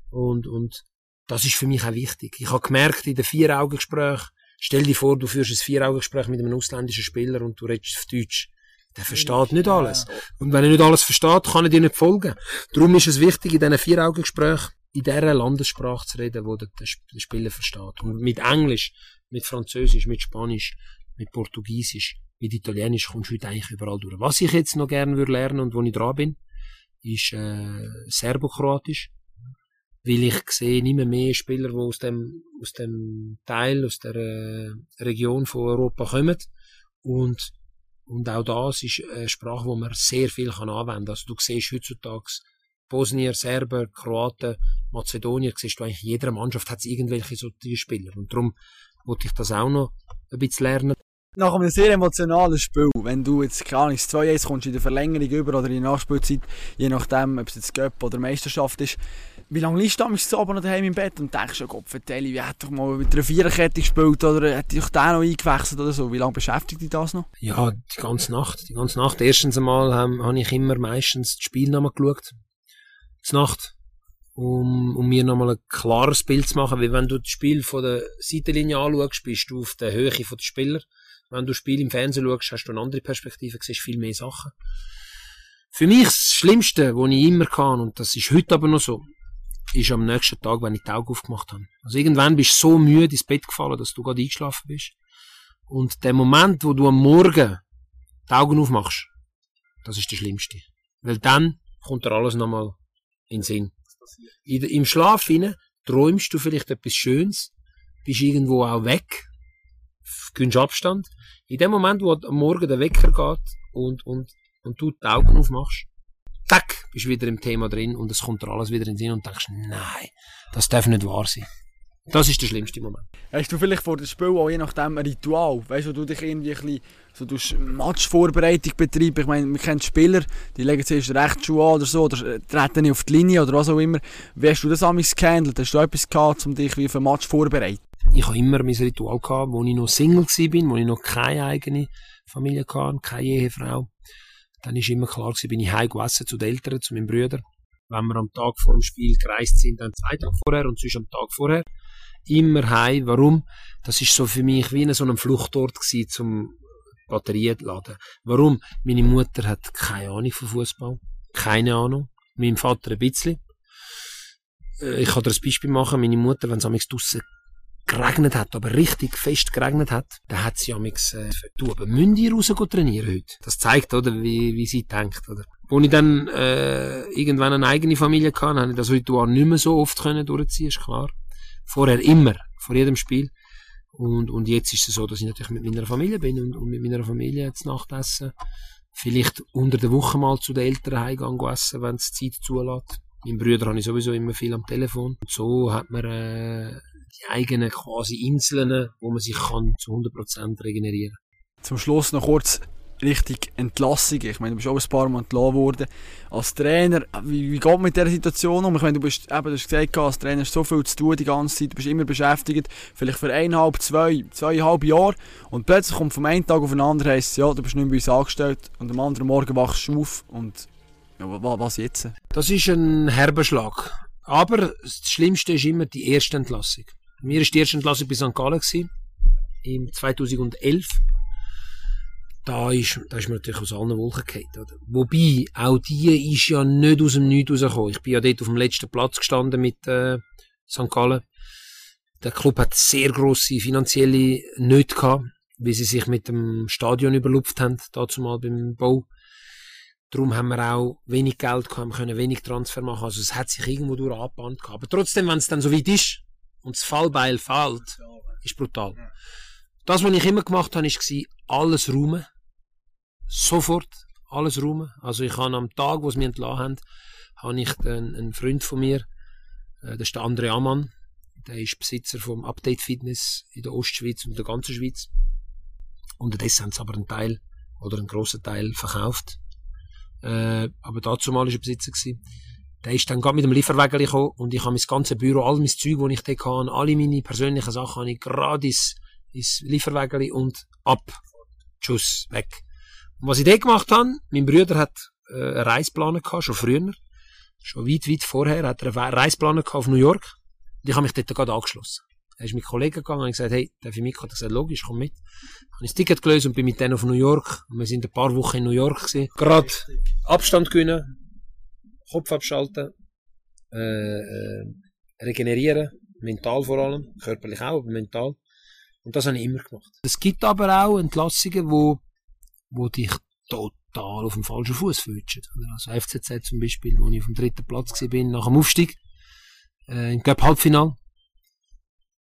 S2: Und, und das ist für mich auch wichtig. Ich habe gemerkt, in den Vier-Augen-Gespräch, stell dir vor, du führst ein Vier-Augen-Gespräch mit einem ausländischen Spieler und du redest auf Deutsch. Der versteht nicht alles. Und wenn er nicht alles versteht, kann er dir nicht folgen. Darum ist es wichtig, in diesen Vier-Augen-Gesprächen in dieser Landessprache zu reden, wo der, der Spieler versteht. Und mit Englisch, mit Französisch, mit Spanisch, mit Portugiesisch, mit Italienisch kommst du heute eigentlich überall durch. Was ich jetzt noch gerne würde lernen und wo ich dran bin, ist äh, Serbokroatisch. Weil ich sehe immer mehr Spieler, die aus dem, aus dem Teil, aus der äh, Region von Europa kommen. Und, und auch das ist eine Sprache, wo man sehr viel kann anwenden kann. Also du siehst heutzutage Bosnier, Serber, Kroaten, Mazedonier, siehst du eigentlich, in jeder Mannschaft hat irgendwelche solche Spieler. Und darum wollte ich das auch noch ein bisschen lernen.
S1: Nach einem sehr emotionalen Spiel, wenn du jetzt, keine Ahnung, 2-1 kommst in der Verlängerung über oder in der Nachspielzeit, je nachdem, ob es jetzt Göpp oder Meisterschaft ist, wie lange liegst du so oben daheim im Bett und denkst, oh Gott, vertelle, wie hätte ich mal mit einer Viererkette gespielt oder hätte ich den noch eingewechselt oder so? Wie lange beschäftigt dich das noch?
S2: Ja, die ganze Nacht. Die ganze Nacht. Erstens einmal ähm, habe ich immer meistens das Spiel nochmal geschaut. Die Nacht. Um, um mir nochmal ein klares Bild zu machen, weil wenn du das Spiel von der Seitenlinie anschaust, bist du auf der Höhe der Spieler. Wenn du Spiel im Fernsehen schaust, hast du eine andere Perspektive, siehst viel mehr Sachen. Für mich das Schlimmste, was ich immer kann, und das ist heute aber noch so, ist am nächsten Tag, wenn ich die Augen aufgemacht habe. Also irgendwann bist du so müde ins Bett gefallen, dass du gerade eingeschlafen bist. Und der Moment, wo du am Morgen die Augen aufmachst, das ist der schlimmste. Weil dann kommt dir alles nochmal in den Sinn. In, Im Schlaf hinein träumst du vielleicht etwas Schönes, bist irgendwo auch weg, gönnst Abstand. In dem Moment, wo am Morgen der Wecker geht und, und, und du die Augen aufmachst, tack, bist du wieder im Thema drin und es kommt dir alles wieder in den Sinn und denkst, nein, das darf nicht wahr sein. Das ist der schlimmste Moment.
S1: Hast du vielleicht vor dem Spiel auch je nachdem ein Ritual? Weißt du, du dich irgendwie ein bisschen so Matchvorbereitung betreiben? Ich meine, wir kennen Spieler, die legen zuerst Rechtsschuhe an oder so, oder treten nicht auf die Linie oder was auch immer. Wie hast du das amigs gehandelt? Hast du etwas gehabt, um dich wie für ein Match vorzubereiten?
S2: Ich habe immer mein Ritual gehabt, wo ich noch Single war, wo ich noch keine eigene Familie hatte, keine Ehefrau. Dann ist immer klar gewesen, bin ich heim gegessen zu den Eltern, zu meinen Brüdern. Wenn wir am Tag vor dem Spiel gereist sind, dann zwei Tage vorher und sonst am Tag vorher. Immer heim. Warum? Das ist so für mich wie so ein Fluchtort gewesen, zum Batterien laden. Warum? Meine Mutter hat keine Ahnung von Fußball. Keine Ahnung. Mein Vater ein bisschen. Äh, ich kann dir ein Beispiel machen. Meine Mutter, wenn es draussen geregnet hat, aber richtig fest geregnet hat, dann hat sie amix äh, du aber Mündi raus trainieren heute. Das zeigt, oder, wie, wie sie denkt, oder. Als ich dann äh, irgendwann eine eigene Familie hatte, habe ich das Ritual nicht mehr so oft können durchziehen, ist klar. Vorher immer, vor jedem Spiel. Und, und jetzt ist es so, dass ich natürlich mit meiner Familie bin und, und mit meiner Familie jetzt Nachtessen. Vielleicht unter der Woche mal zu den Eltern heimgehen essen, wenn es Zeit zulässt. Mein Brüder habe ich sowieso immer viel am Telefon. Und so hat man äh, die eigenen quasi Inseln, wo man sich kann zu 100% regenerieren
S1: Zum Schluss noch kurz richtig Entlassung. Ich meine, du bist auch ein paar Mal entlassen worden. Als Trainer, wie, wie geht man mit dieser Situation um? Ich meine, du bist, eben, du hast gesagt, als Trainer hast so viel zu tun die ganze Zeit, du bist immer beschäftigt, vielleicht für eineinhalb, zwei, zweieinhalb Jahre und plötzlich kommt vom einen Tag auf den anderen, heisst ja, du bist nicht mehr bei uns angestellt und am anderen Morgen wachst du auf und ja, was jetzt?
S2: Das ist ein herber Schlag. Aber das Schlimmste ist immer die erste Entlassung. Mir war die erste Entlassung bei St. Gallen gewesen, im 2011. Da ist, da ist man natürlich aus allen Wolken gefallen. Wobei, auch die ist ja nicht aus dem Nichts rausgekommen. Ich bin ja dort auf dem letzten Platz gestanden mit äh, St. Gallen. Der Club hat sehr grosse finanzielle Nöte gehabt, wie sie sich mit dem Stadion überlupft haben, dazu mal beim Bau. Darum haben wir auch wenig Geld gehabt, wir können wenig Transfer machen. Also es hat sich irgendwo durch angebahnt gehabt. Aber trotzdem, wenn es dann so weit ist, und das Fallbeil fällt, ist brutal. Das, was ich immer gemacht habe, war alles räumen. Sofort alles räumen. Also ich habe am Tag, wo sie mich entlassen haben, habe ich einen, einen Freund von mir, äh, das ist der André Amann, der ist Besitzer vom Update Fitness in der Ostschweiz und der ganzen Schweiz. Unterdessen haben sie aber einen Teil oder einen grossen Teil verkauft. Äh, aber dazu mal war er Besitzer. Gewesen. Der ist dann gerade mit dem Lieferwagen gekommen und ich habe mein ganzes Büro, all mein Zeug, das ich da hatte, alle meine persönlichen Sachen habe ich gerade ins, ins Lieferwagen und ab. Tschüss, weg. Und was ich da gemacht habe, mein Bruder hat äh, einen Reisplan gehabt, schon früher. Schon weit, weit vorher hat er einen Reisplan auf New York. Und ich habe mich dort gerade angeschlossen. Er ist mit Kollegen gegangen und gesagt, hey, darf ich mit? Hat er gesagt, logisch, komm mit. Habe ich das Ticket gelöst und bin mit denen auf New York. Und wir sind ein paar Wochen in New York gewesen. Gerade Abstand gewinnen, Kopf abschalten, äh, äh, regenerieren, mental vor allem, körperlich auch, aber mental. Und das habe ich immer gemacht. Es gibt aber auch Entlassungen, wo, wo dich total auf dem falschen Fuß fühlst. Also FCZ zum Beispiel, wo ich auf dem dritten Platz war, nach dem Aufstieg, äh, im Cup Halbfinal,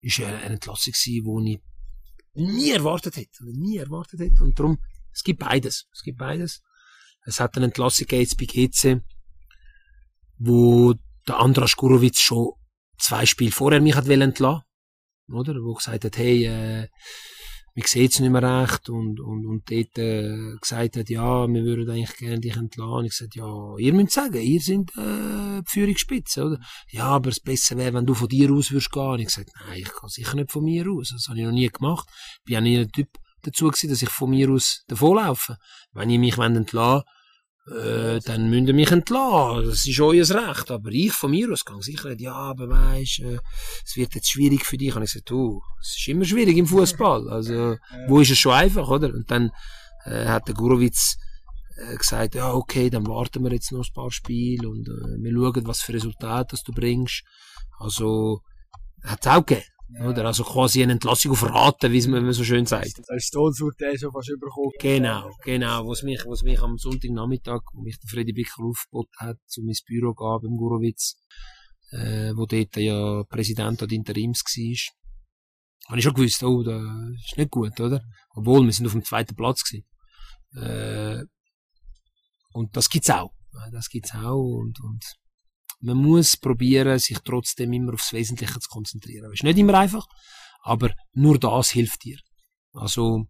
S2: ist eine Entlassung gewesen, wo ich nie erwartet hätte, nie erwartet hätte. Und darum, es gibt beides, es gibt beides. Es hat eine Entlassung jetzt bei GC, wo der Andras Gurowitz schon zwei Spiele vorher mich hat entlassen oder? Wo gesagt hat, hey, äh, man sieht es nicht mehr recht und, und, und dort äh, gesagt hat, ja, wir würden eigentlich gerne dich entlassen. Ich gesagt, ja, ihr müsst sagen, ihr seid äh, die Führungsspitze, oder? Ja, aber es besser wäre, wenn du von dir aus würdest gehen. Ich gesagt, nein, ich kann sicher nicht von mir aus. Das habe ich noch nie gemacht. Ich bin auch nie ein Typ dazu gewesen, dass ich von mir aus davonlaufe. Wenn ihr mich entlassen äh, dann müsst ihr mich entlassen. Das ist euer Recht. Aber ich von mir aus kann sicher ja, aber weisst, äh, es wird jetzt schwierig für dich. Und ich gesagt, du, es ist immer schwierig im Fußball. Also, wo ist es schon einfach, oder? Und dann äh, hat der Gurowitz äh, gesagt, ja, okay, dann warten wir jetzt noch ein paar Spiele und äh, wir schauen, was für Resultate du bringst. Also, hat es auch gegeben. Ja. Oder? Also quasi eine Entlassung auf Raten, wie man so schön sagt.
S1: Das ist Todesurteil schon fast überkommen.
S2: Genau, genau. Was mich, was mich am Sonntagnachmittag, wo mich der Freddy Bickel aufgeboten hat, zu meinem Büro gab, beim Gurowitz, äh, wo dort ja Präsident oder Interims war, habe ich schon gewusst, oh, das ist nicht gut, oder? Obwohl, wir sind auf dem zweiten Platz gewesen. Äh, und das gibt's auch. Das gibt's auch und, und man muss probieren, sich trotzdem immer aufs Wesentliche zu konzentrieren. Das ist nicht immer einfach, aber nur das hilft dir. Also,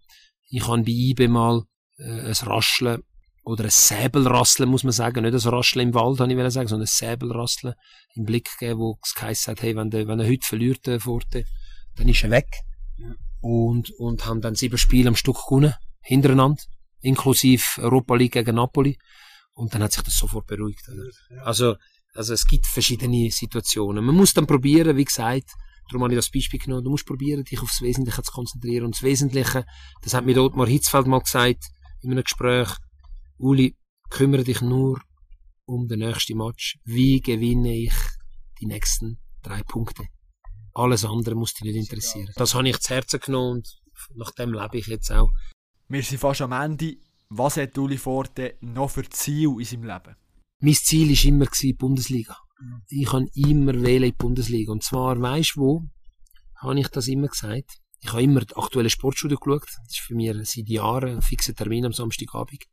S2: ich habe bei IBE mal äh, ein Rascheln oder ein Säbelrasseln, muss man sagen, nicht ein Rascheln im Wald, habe ich sagen, sondern ein Säbelrasseln im Blick gegeben, wo es geheißen hat, hey, wenn, der, wenn er heute verliert, der Forte, dann ist er weg. Und, und haben dann sieben Spiele am Stück gewonnen, hintereinander, inklusive Europa League gegen Napoli. Und dann hat sich das sofort beruhigt. Also, also es gibt verschiedene Situationen. Man muss dann probieren, wie gesagt, darum habe ich das Beispiel genommen, du musst probieren, dich aufs Wesentliche zu konzentrieren. Und das Wesentliche, das hat mir Ottmar Hitzfeld mal gesagt, in einem Gespräch, Uli, kümmere dich nur um den nächsten Match. Wie gewinne ich die nächsten drei Punkte? Alles andere muss dich nicht interessieren. Das habe ich zu Herzen genommen und nach dem lebe ich jetzt auch.
S1: Wir sind fast am Ende. Was hat Uli Forte noch für Ziel in seinem Leben?
S2: Mein Ziel war immer die Bundesliga. Mhm. Ich kann immer wählen in die Bundesliga. Und zwar, weisst du wo, habe ich das immer gesagt. Ich habe immer die aktuelle Sportstudio geschaut. Das ist für mich seit Jahren ein fixer Termin am Samstagabend.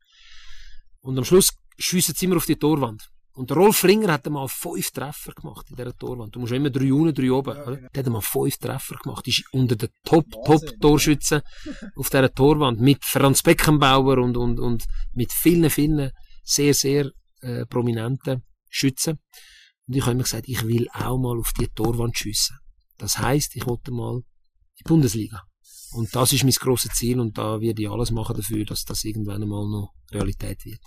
S2: Und am Schluss schiessen sie immer auf die Torwand. Und der Rolf Ringer hat einmal fünf Treffer gemacht in dieser Torwand. Du musst immer drei unten, drei oben. Ja, genau. Der hat einmal fünf Treffer gemacht. Ist unter den Top, Top Torschützen auf dieser Torwand. Mit Franz Beckenbauer und, und, und mit vielen, vielen sehr, sehr äh, prominenten Schützen. Und ich habe immer gesagt, ich will auch mal auf die Torwand schiessen. Das heißt, ich wollte mal in die Bundesliga. Und das ist mein grosses Ziel und da werde ich alles machen dafür, dass das irgendwann einmal noch Realität wird.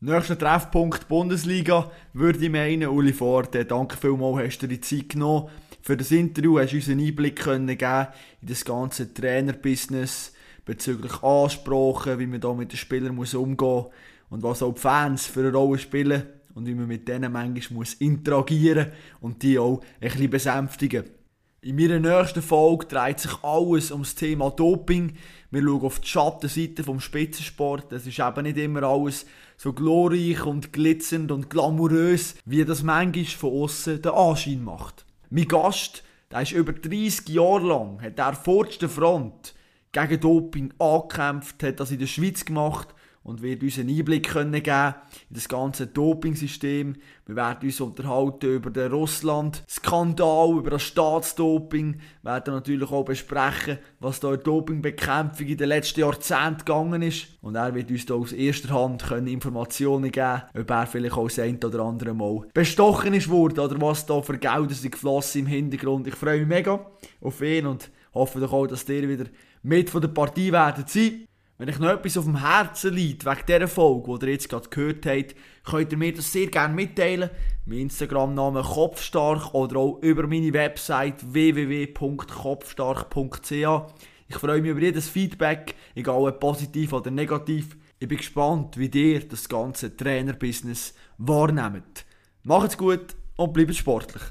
S1: Nächster Treffpunkt Bundesliga würde ich meinen, Uli Forte, danke vielmals, hast du dir die Zeit genommen. Für das Interview hast du uns einen Einblick können geben in das ganze Trainerbusiness bezüglich Ansprachen, wie man da mit den Spielern umgehen muss und was auch die Fans für eine Rolle spielen und wie man mit denen manchmal muss interagieren und die auch ein bisschen besänftigen. In meiner nächsten Folge dreht sich alles ums Thema Doping. Wir schauen auf die Schattenseite vom Spitzensport. Es ist eben nicht immer alles so glorreich und glitzernd und glamourös, wie das manchmal von außen den Anschein macht. Mein Gast, der ist über 30 Jahre lang, hat er vor der Front gegen Doping angekämpft, hat das in der Schweiz gemacht und wird uns einen Einblick können geben in das ganze Dopingsystem. Wir werden uns unterhalten über den Russland-Skandal, über das Staatsdoping, wir werden natürlich auch besprechen, was da in Dopingbekämpfung in den letzten Jahrzehnten gegangen ist. Und er wird uns da aus erster Hand können Informationen geben, ob er vielleicht auch das ein oder andere Mal bestochen ist worden oder was da für Gelder sind geflossen im Hintergrund. Ich freue mich mega auf ihn und hoffe doch auch, dass ihr wieder mit von der Partie werdet sein. Wenn euch noch etwas auf dem Herzen liegt, wegen dieser Folge, die ihr jetzt gerade gehört habt, könnt ihr mir das sehr gerne mitteilen. Mein Instagram-Name Kopfstark oder auch über meine Website www.kopfstark.ch. Ich freue mich über jedes Feedback, egal ob positiv oder negativ. Ich bin gespannt, wie ihr das ganze Trainerbusiness wahrnehmt. Macht's gut und bleibt sportlich.